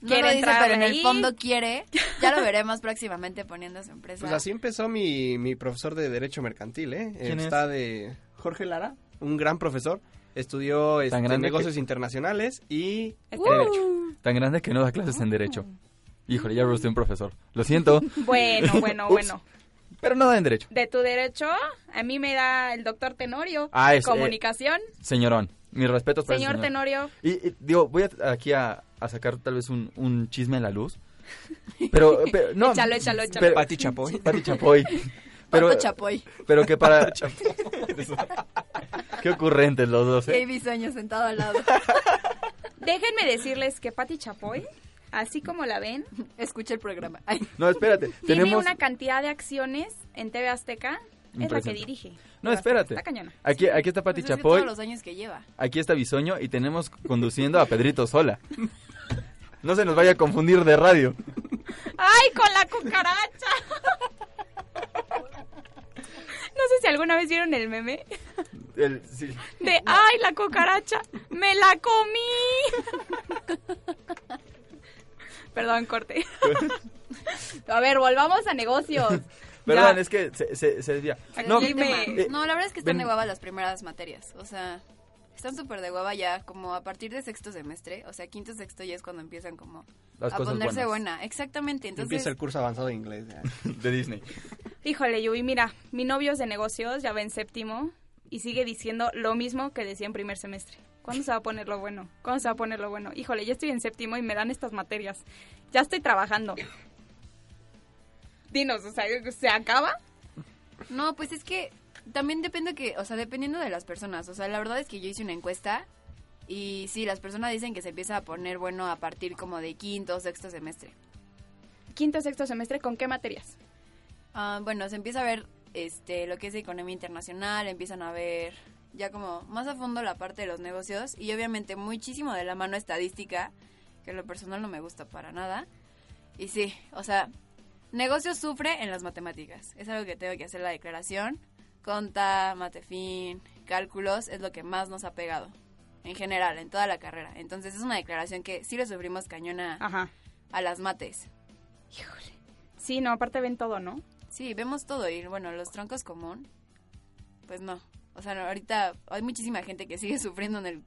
No quiere lo dice, entrar pero en el fondo quiere. Ya lo veremos próximamente poniendo su empresa. Pues así empezó mi, mi profesor de Derecho Mercantil, ¿eh? ¿Quién Está de Jorge Lara, un gran profesor. Estudió este, negocios que- internacionales y Uh. Derecho. Tan grande que no da clases en Derecho. Híjole, ya roasté un profesor. Lo siento. Bueno, bueno, bueno. Pero no da en Derecho. De tu derecho, a mí me da el doctor Tenorio. Ah, es, eh, Comunicación. Señorón. Mis respetos para Señor señor. Tenorio. Y, y, digo, voy a- aquí a, a sacar tal vez un, un chisme a la luz. Pero, pero no. Échalo, échalo, échalo. pero- Pati Chapoy. Pati Chapoy. Pero, Pato Chapoy. pero que para... Qué ocurrentes los dos, ¿eh? mi sueño sentado al lado. Déjenme decirles que Patti Chapoy, así como la ven, Escucha el programa. Ay. No, espérate. tiene Tenemos... una cantidad de acciones en TV Azteca. Es la que dirige. No, espérate. Está cañona. Aquí, aquí está Pati Pues es que Chapoy. todos los años que lleva. Aquí está Bisoño y tenemos conduciendo a Pedrito Sola. No se nos vaya a confundir de radio. ¡Ay, con la cucaracha! No sé si alguna vez vieron el meme El- sí. de ¡Ay, la cucaracha! ¡Me la comí! Perdón, corte. A ver, volvamos a negocios. Perdón, Ya. es que se, se, se desvía. No, No, Dime. eh, no, la verdad es que están ven- de hueva las primeras materias. O sea, están súper de hueva ya, como a partir de sexto semestre. O sea, quinto, sexto ya es cuando empiezan como Las a ponerse buenas. buena. Exactamente. Entonces, Empieza el curso avanzado de inglés. ya. de Disney. Híjole, Yubi, mira, mi novio es de negocios, ya va en séptimo y sigue diciendo lo mismo que decía en primer semestre. ¿Cuándo se va a poner lo bueno? ¿Cuándo se va a poner lo bueno? Híjole, ya estoy en séptimo y me dan estas materias. Ya estoy trabajando. Dinos, o sea, ¿se acaba? No, pues es que también depende que, o sea, dependiendo de las personas. O sea, la verdad es que yo hice una encuesta y sí, las personas dicen que se empieza a poner bueno a partir como de quinto o sexto semestre. Quinto, sexto semestre, ¿con qué materias? Ah, bueno, se empieza a ver este lo que es economía internacional, empiezan a ver ya como más a fondo la parte de los negocios y obviamente muchísimo de la mano estadística, que en lo personal no me gusta para nada. Y sí, o sea, Negocios sufre en las matemáticas. Es algo que tengo que hacer la declaración. Conta, matefín, cálculos es lo que más nos ha pegado. En general, en toda la carrera. Entonces es una declaración que sí le sufrimos cañona Ajá. a las mates. Sí, no, aparte ven todo, ¿no? Sí, vemos todo y bueno, los troncos común, pues no. O sea, no, ahorita hay muchísima gente que sigue sufriendo en el,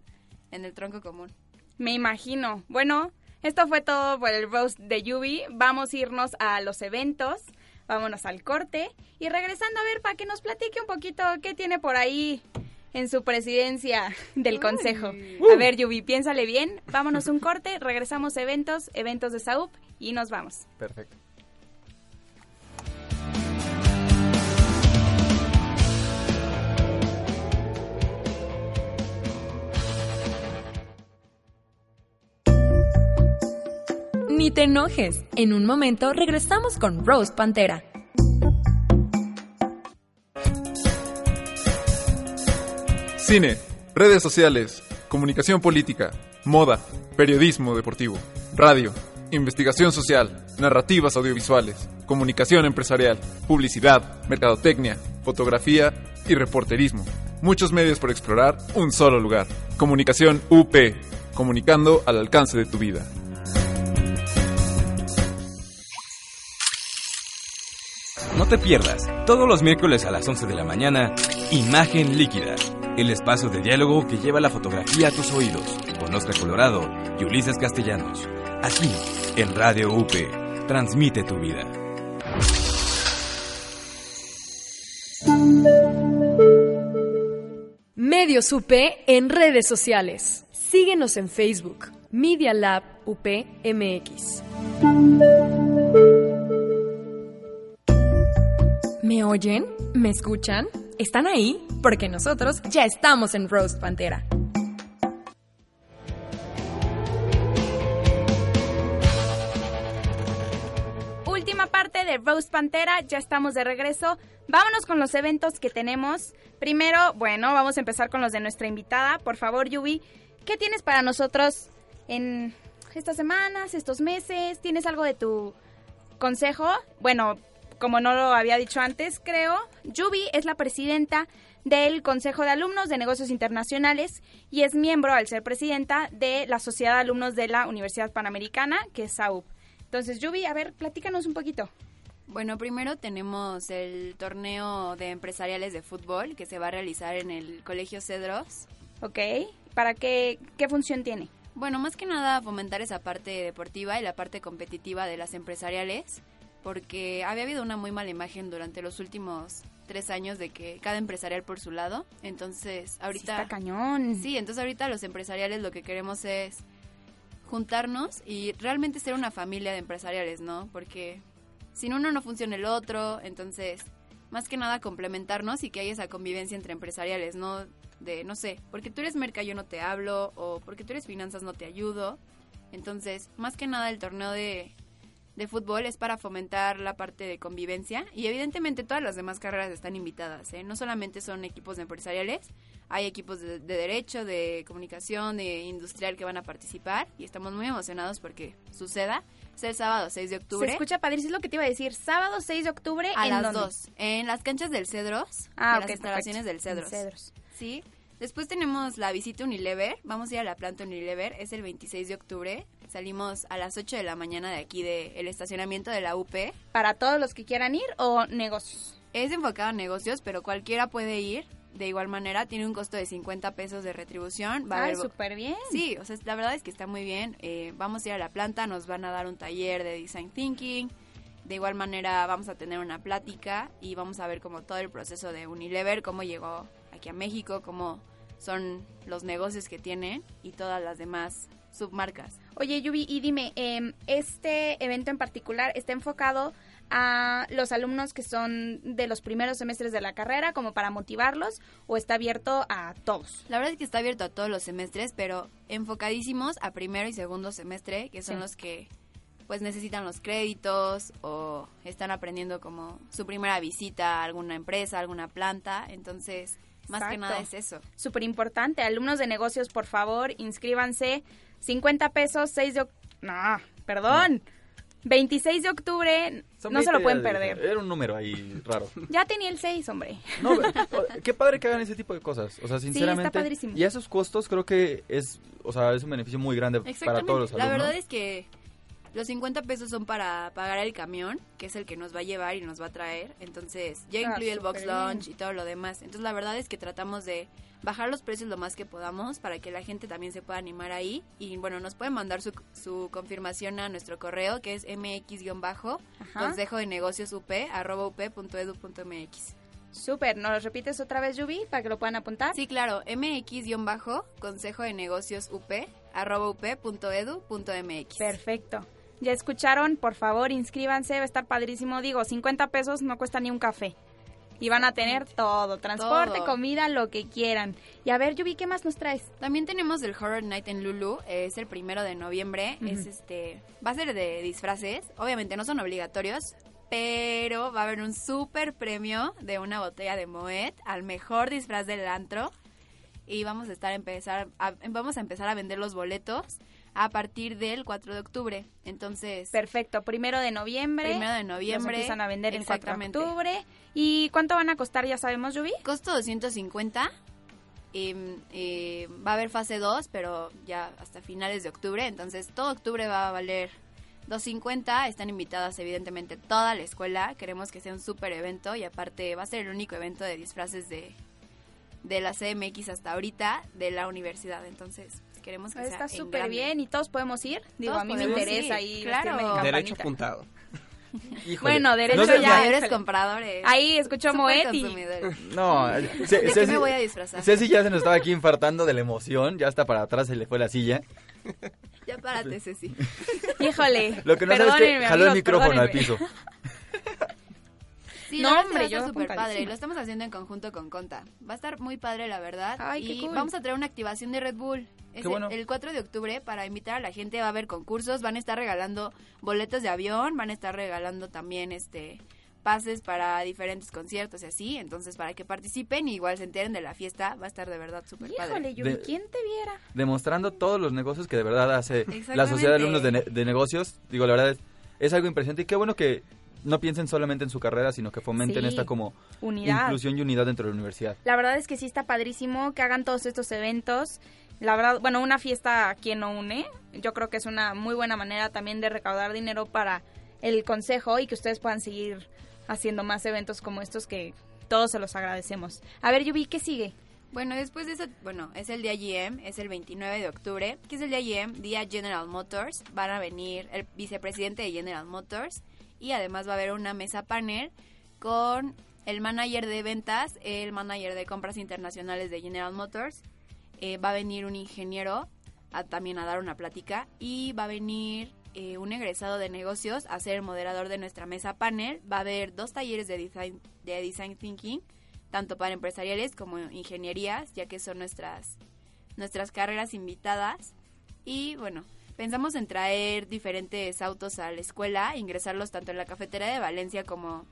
en el tronco común. Me imagino. Bueno, esto fue todo por el roast de Yubi. Vamos a irnos a los eventos. Vámonos al corte. Y regresando a ver para que nos platique un poquito qué tiene por ahí en su presidencia del consejo. A ver, Yubi, piénsale bien. Vámonos un corte. Regresamos a eventos, eventos de SAUP y nos vamos. Perfecto. Ni te enojes. En un momento regresamos con Rose Pantera. Cine, redes sociales, comunicación política, moda, periodismo deportivo, radio, investigación social, narrativas audiovisuales, comunicación empresarial, publicidad, mercadotecnia, fotografía y reporterismo. Muchos medios por explorar, un solo lugar. Comunicación UP, comunicando al alcance de tu vida. Te pierdas, todos los miércoles a las 11 de la mañana, Imagen Líquida, el espacio de diálogo que lleva la fotografía a tus oídos, con Oscar Colorado y Ulises Castellanos. Aquí, en Radio UP, transmite tu vida. Medios UP en redes sociales. Síguenos en Facebook, Media Lab UP MX. ¿Me oyen? ¿Me escuchan? ¿Están ahí? Porque nosotros ya estamos en Roast Pantera. Última parte de Rose Pantera, ya estamos de regreso. Vámonos con los eventos que tenemos. Primero, bueno, vamos a empezar con los de nuestra invitada. Por favor, Yubi, ¿qué tienes para nosotros en estas semanas, estos meses? ¿Tienes algo de tu consejo? Bueno, como no lo había dicho antes, creo, Yubi es la presidenta del Consejo de Alumnos de Negocios Internacionales y es miembro, al ser presidenta, de la Sociedad de Alumnos de la Universidad Panamericana, que es SAUP. Entonces, Yubi, a ver, platícanos un poquito. Bueno, primero tenemos el torneo de empresariales de fútbol que se va a realizar en el Colegio Cedros. Ok, ¿para qué, qué función tiene? Bueno, más que nada fomentar esa parte deportiva y la parte competitiva de las empresariales, porque había habido una muy mala imagen durante los últimos tres años de que cada empresarial por su lado. Entonces, ahorita... está cañón. Sí, entonces ahorita los empresariales lo que queremos es juntarnos y realmente ser una familia de empresariales, ¿no? Porque sin uno no funciona el otro, entonces más que nada complementarnos y que haya esa convivencia entre empresariales, no de, no sé, porque tú eres merca yo no te hablo o porque tú eres finanzas no te ayudo. Entonces, más que nada el torneo de, de fútbol es para fomentar la parte de convivencia y evidentemente todas las demás carreras están invitadas, ¿eh? no solamente son equipos de empresariales, hay equipos de, de derecho, de comunicación, de industrial que van a participar y estamos muy emocionados porque suceda. Es el sábado 6 de octubre. Se escucha padrísimo, es lo que te iba a decir. Sábado 6 de octubre, a ¿en las dónde? 2. En las canchas del Cedros. Ah, en las instalaciones perfecto. del Cedros. Cedros. Sí. Después tenemos la visita Unilever. Vamos a ir a la planta Unilever. Es el 26 de octubre. Salimos a las 8 de la mañana de aquí del estacionamiento de la UP. ¿Para todos los que quieran ir o negocios? Es enfocado en negocios, pero cualquiera puede ir. De igual manera, tiene un costo de 50 pesos de retribución. Va a Ay, súper bien. Sí, o sea, la verdad es que está muy bien. Eh, vamos a ir a la planta, nos van a dar un taller de design thinking. De igual manera vamos a tener una plática y vamos a ver como todo el proceso de Unilever, cómo llegó aquí a México, cómo son los negocios que tienen y todas las demás submarcas. Oye, Yubi, y dime, em, ¿este evento en particular está enfocado a los alumnos que son de los primeros semestres de la carrera, como para motivarlos, o está abierto a todos? La verdad es que está abierto a todos los semestres, pero enfocadísimos a primero y segundo semestre, que son Sí. los que pues necesitan los créditos o están aprendiendo como su primera visita a alguna empresa, alguna planta, entonces más que nada es eso. Súper importante. Alumnos de negocios, por favor, inscríbanse. 50 pesos, 6 de... No, perdón. 26 de octubre, Son no se 20 lo pueden perder. Era un número ahí raro. Ya tenía el 6, hombre. No, qué padre que hagan ese tipo de cosas. O sea, sinceramente. padrísimo. Y a esos costos creo que es, o sea, es un beneficio muy grande para todos los La alumnos. verdad es que los 50 pesos son para pagar el camión, que es el que nos va a llevar y nos va a traer. Entonces, ya Ah, incluye el box bien. lunch y todo lo demás. Entonces, la verdad es que tratamos de bajar los precios lo más que podamos para que la gente también se pueda animar ahí. Y bueno, nos pueden mandar su, su confirmación a nuestro correo, que es mx-bajo, Ajá. consejo de negocios up, arroba up.edu.mx. Súper, ¿nos lo repites otra vez, Yubi, para que lo puedan apuntar? Sí, claro, mx-bajo, consejo de negocios up, arroba up.edu.mx. Perfecto. Ya escucharon, por favor, inscríbanse, va a estar padrísimo. Digo, 50 pesos no cuesta ni un café. Y van a tener todo, transporte, Todo. comida, lo que quieran. Y a ver, Yubi, ¿qué más nos traes? También tenemos el Horror Night en Lulu, es el primero de noviembre, es este, va a ser de disfraces, obviamente no son obligatorios, pero va a haber un super premio de una botella de Moet al mejor disfraz del antro y vamos a estar a empezar a, vamos a empezar a vender los boletos a partir del 4 de octubre. Entonces, Perfecto, primero de noviembre. Primero de Los noviembre. empiezan a vender el 4 de octubre. ¿Y cuánto van a costar, ya sabemos, Yubi? Costo 250. Y, y va a haber fase 2, pero ya hasta finales de octubre. Entonces, todo octubre va a valer 250. Están invitadas, evidentemente, toda la escuela. Queremos que sea un súper evento. Y aparte, va a ser el único evento de disfraces de, de la CMX hasta ahorita de la universidad. Entonces, queremos que sea. Está súper bien y todos podemos ir. Digo, Todos a mí me interesa ir, ahí claro. Derecho apuntado. Híjole. Bueno, derecho No sé- ya. Eres híjole. compradores. Ahí escuchó Moet y... No, ¿De Ce- qué Ceci- me voy a disfrazar? Ceci ya se nos estaba aquí infartando de la emoción, ya hasta para atrás se le fue la silla. Ya párate, Ceci. Híjole. Lo que no sabes es que jaló el micrófono al perdónenme. piso. Sí, No, hombre, se yo súper padre. Lo estamos haciendo en conjunto con Conta. Va a estar muy padre, la verdad. Ay, qué y cool. vamos a traer una activación de Red Bull. Es Qué bueno. el, el 4 de octubre para invitar a la gente. Va a haber concursos, van a estar regalando boletos de avión, van a estar regalando también este pases para diferentes conciertos y así. Entonces, para que participen y igual se enteren de la fiesta, va a estar de verdad súper padre. Híjole, Yubi, De- ¿quién te viera? Demostrando todos los negocios que de verdad hace la. Sociedad de Alumnos de, Ne- de Negocios. Digo, la verdad es, es algo impresionante y qué bueno que no piensen solamente en su carrera, sino que fomenten Sí. esta como Unidad. inclusión y unidad dentro de la universidad. La verdad es que sí está padrísimo que hagan todos estos eventos. La verdad, bueno, una fiesta a quien no une. Yo creo que es una muy buena manera también de recaudar dinero para el consejo y que ustedes puedan seguir haciendo más eventos como estos que todos se los agradecemos. A ver, Yubi, ¿qué sigue? Bueno, después de eso, bueno, es el día GM, es el 29 de octubre, que es el día GM, día General Motors. Van a venir el vicepresidente de General Motors y además va a haber una mesa panel con el manager de ventas, el manager de compras internacionales de General Motors. Eh, va a venir un ingeniero a, también a dar una plática y va a venir eh, un egresado de negocios a ser el moderador de nuestra mesa panel. Va a haber dos talleres de design, de design thinking tanto para empresariales como ingenierías, ya que son nuestras, nuestras carreras invitadas. Y bueno, pensamos en traer diferentes autos a la escuela, ingresarlos tanto en la cafetería de Valencia como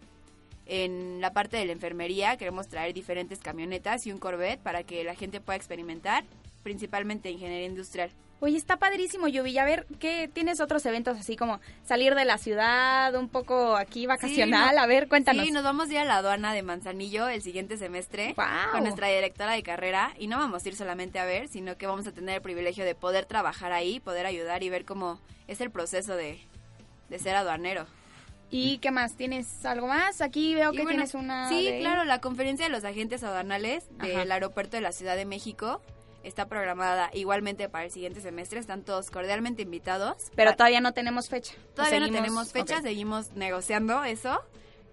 en la parte de la enfermería. Queremos traer diferentes camionetas y un Corvette para que la gente pueda experimentar, principalmente ingeniería industrial. Oye, está padrísimo, Yubi. A ver, ¿qué tienes otros eventos así como salir de la ciudad, un poco aquí vacacional? Sí, a ver, cuéntanos. Sí, nos vamos a ir a la aduana de Manzanillo el siguiente semestre con nuestra directora de carrera y no vamos a ir solamente a ver, sino que vamos a tener el privilegio de poder trabajar ahí, poder ayudar y ver cómo es el proceso de, de ser aduanero. ¿Y qué más? ¿Tienes algo más? Aquí veo que bueno, tienes una... Sí, de- claro, la conferencia de los agentes aduanales Ajá. del aeropuerto de la Ciudad de México está programada igualmente para el siguiente semestre, están todos cordialmente invitados. Pero Pa- todavía no tenemos fecha. Todavía no Seguimos- tenemos fecha, ok. seguimos negociando eso,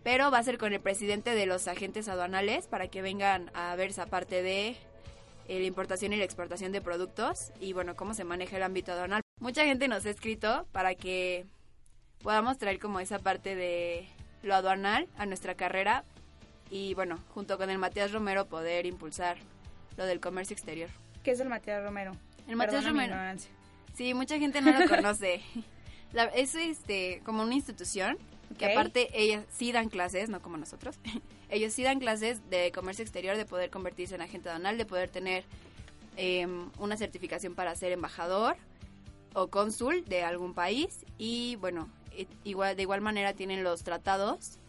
pero va a ser con el presidente de los agentes aduanales para que vengan a ver esa parte de eh, la importación y la exportación de productos y bueno, cómo se maneja el ámbito aduanal. Mucha gente nos ha escrito para que podamos traer como esa parte de lo aduanal a nuestra carrera y bueno, junto con el Matías Romero poder impulsar lo del comercio exterior. ¿Qué es el Matías Romero? El Matías Romero. Sí, mucha gente no lo conoce. La- es este, como una institución que Ok. aparte ellas sí dan clases, no como nosotros. Ellos sí dan clases de comercio exterior, de poder convertirse en agente aduanal, de poder tener em, una certificación para ser embajador o cónsul de algún país y bueno, eh, igual, de igual manera tienen los tratados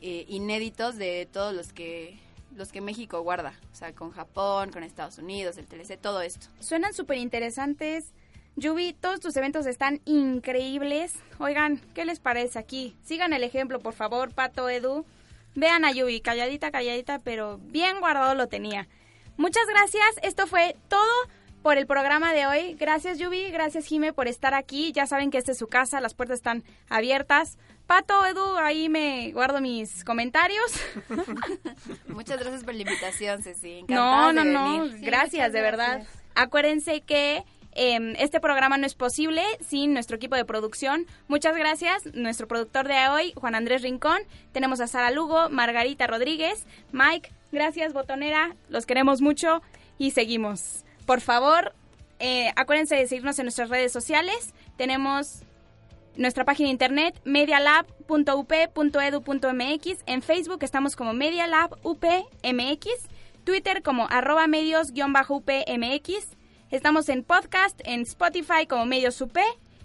eh, inéditos de todos los que los que México guarda, o sea, con Japón, con Estados Unidos, el TLC, todo esto. Suenan súper interesantes. Yubi, todos tus eventos están increíbles. Oigan, ¿qué les parece aquí? Sigan el ejemplo, por favor, Pato, Edu. Vean a Yubi, calladita, calladita, pero bien guardado lo tenía. Muchas gracias. Esto fue todo por el programa de hoy. Gracias, Yubi. Gracias, Jime, por estar aquí. Ya saben que esta es su casa, las puertas están abiertas. Pato, Edu, ahí me guardo mis comentarios. Muchas gracias por la invitación, Ceci. No, Encantada no, de no. venir. Gracias, de verdad. Acuérdense que eh, este programa no es posible sin nuestro equipo de producción. Muchas gracias. Nuestro productor de hoy, Juan Andrés Rincón. Tenemos a Sara Lugo, Margarita Rodríguez, Mike. Gracias, botonera. Los queremos mucho y seguimos. Por favor, eh, acuérdense de seguirnos en nuestras redes sociales. Tenemos nuestra página de internet medialab.up.edu.mx. En Facebook estamos como Medialab UPMX. Twitter como arroba medios-upmx. Estamos en podcast, en Spotify como Medios UP.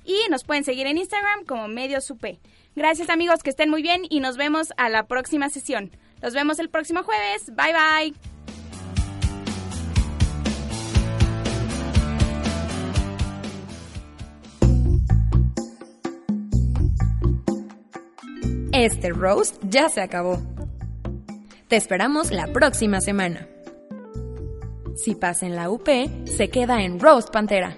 Y nos pueden seguir en Instagram como Medios UP. Gracias amigos, que estén muy bien y nos vemos a la próxima sesión. Nos vemos el próximo jueves. Bye bye. Este roast ya se acabó. Te esperamos la próxima semana. Si pasa en la UP, se queda en Roast Pantera.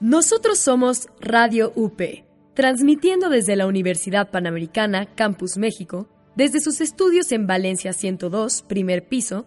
Nosotros somos Radio UP, transmitiendo desde la Universidad Panamericana, Campus México, desde sus estudios en Valencia 102, primer piso,